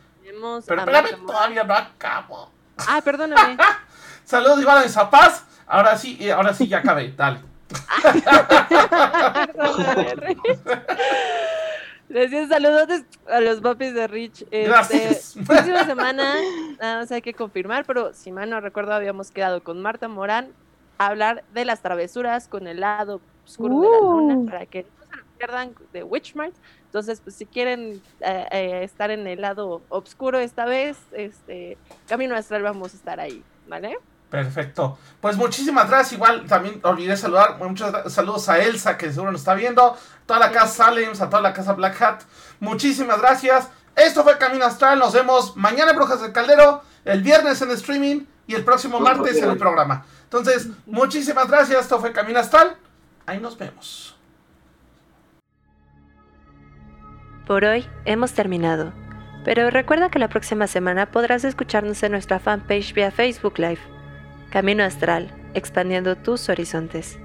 Pero espérame, todavía no acabo. Ah, perdóname. Saludos Iván a Zapaz. Ahora sí, ahora sí ya acabé. Dale. Decía saludos a los papis de Rich. Este, Gracias. Próxima semana, nada más hay que confirmar, pero si mal no recuerdo, habíamos quedado con Marta Morán a hablar de las travesuras con el lado oscuro de la luna uh. para que no se lo pierdan de Witchmart. Entonces, pues si quieren eh, eh, estar en el lado oscuro esta vez, este Camino Astral vamos a estar ahí, ¿vale? Perfecto. Pues muchísimas gracias. Igual también olvidé saludar. Muchos saludos a Elsa, que seguro nos está viendo. A toda la casa Salems, a toda la casa Black Hat. Muchísimas gracias. Esto fue Camino Astral. Nos vemos mañana en Brujas del Caldero, el viernes en streaming y el próximo martes en el programa. Entonces, muchísimas gracias. Esto fue Camino Astral. Ahí nos vemos. Por hoy hemos terminado. Pero recuerda que la próxima semana podrás escucharnos en nuestra fanpage vía Facebook Live. Camino Astral, expandiendo tus horizontes.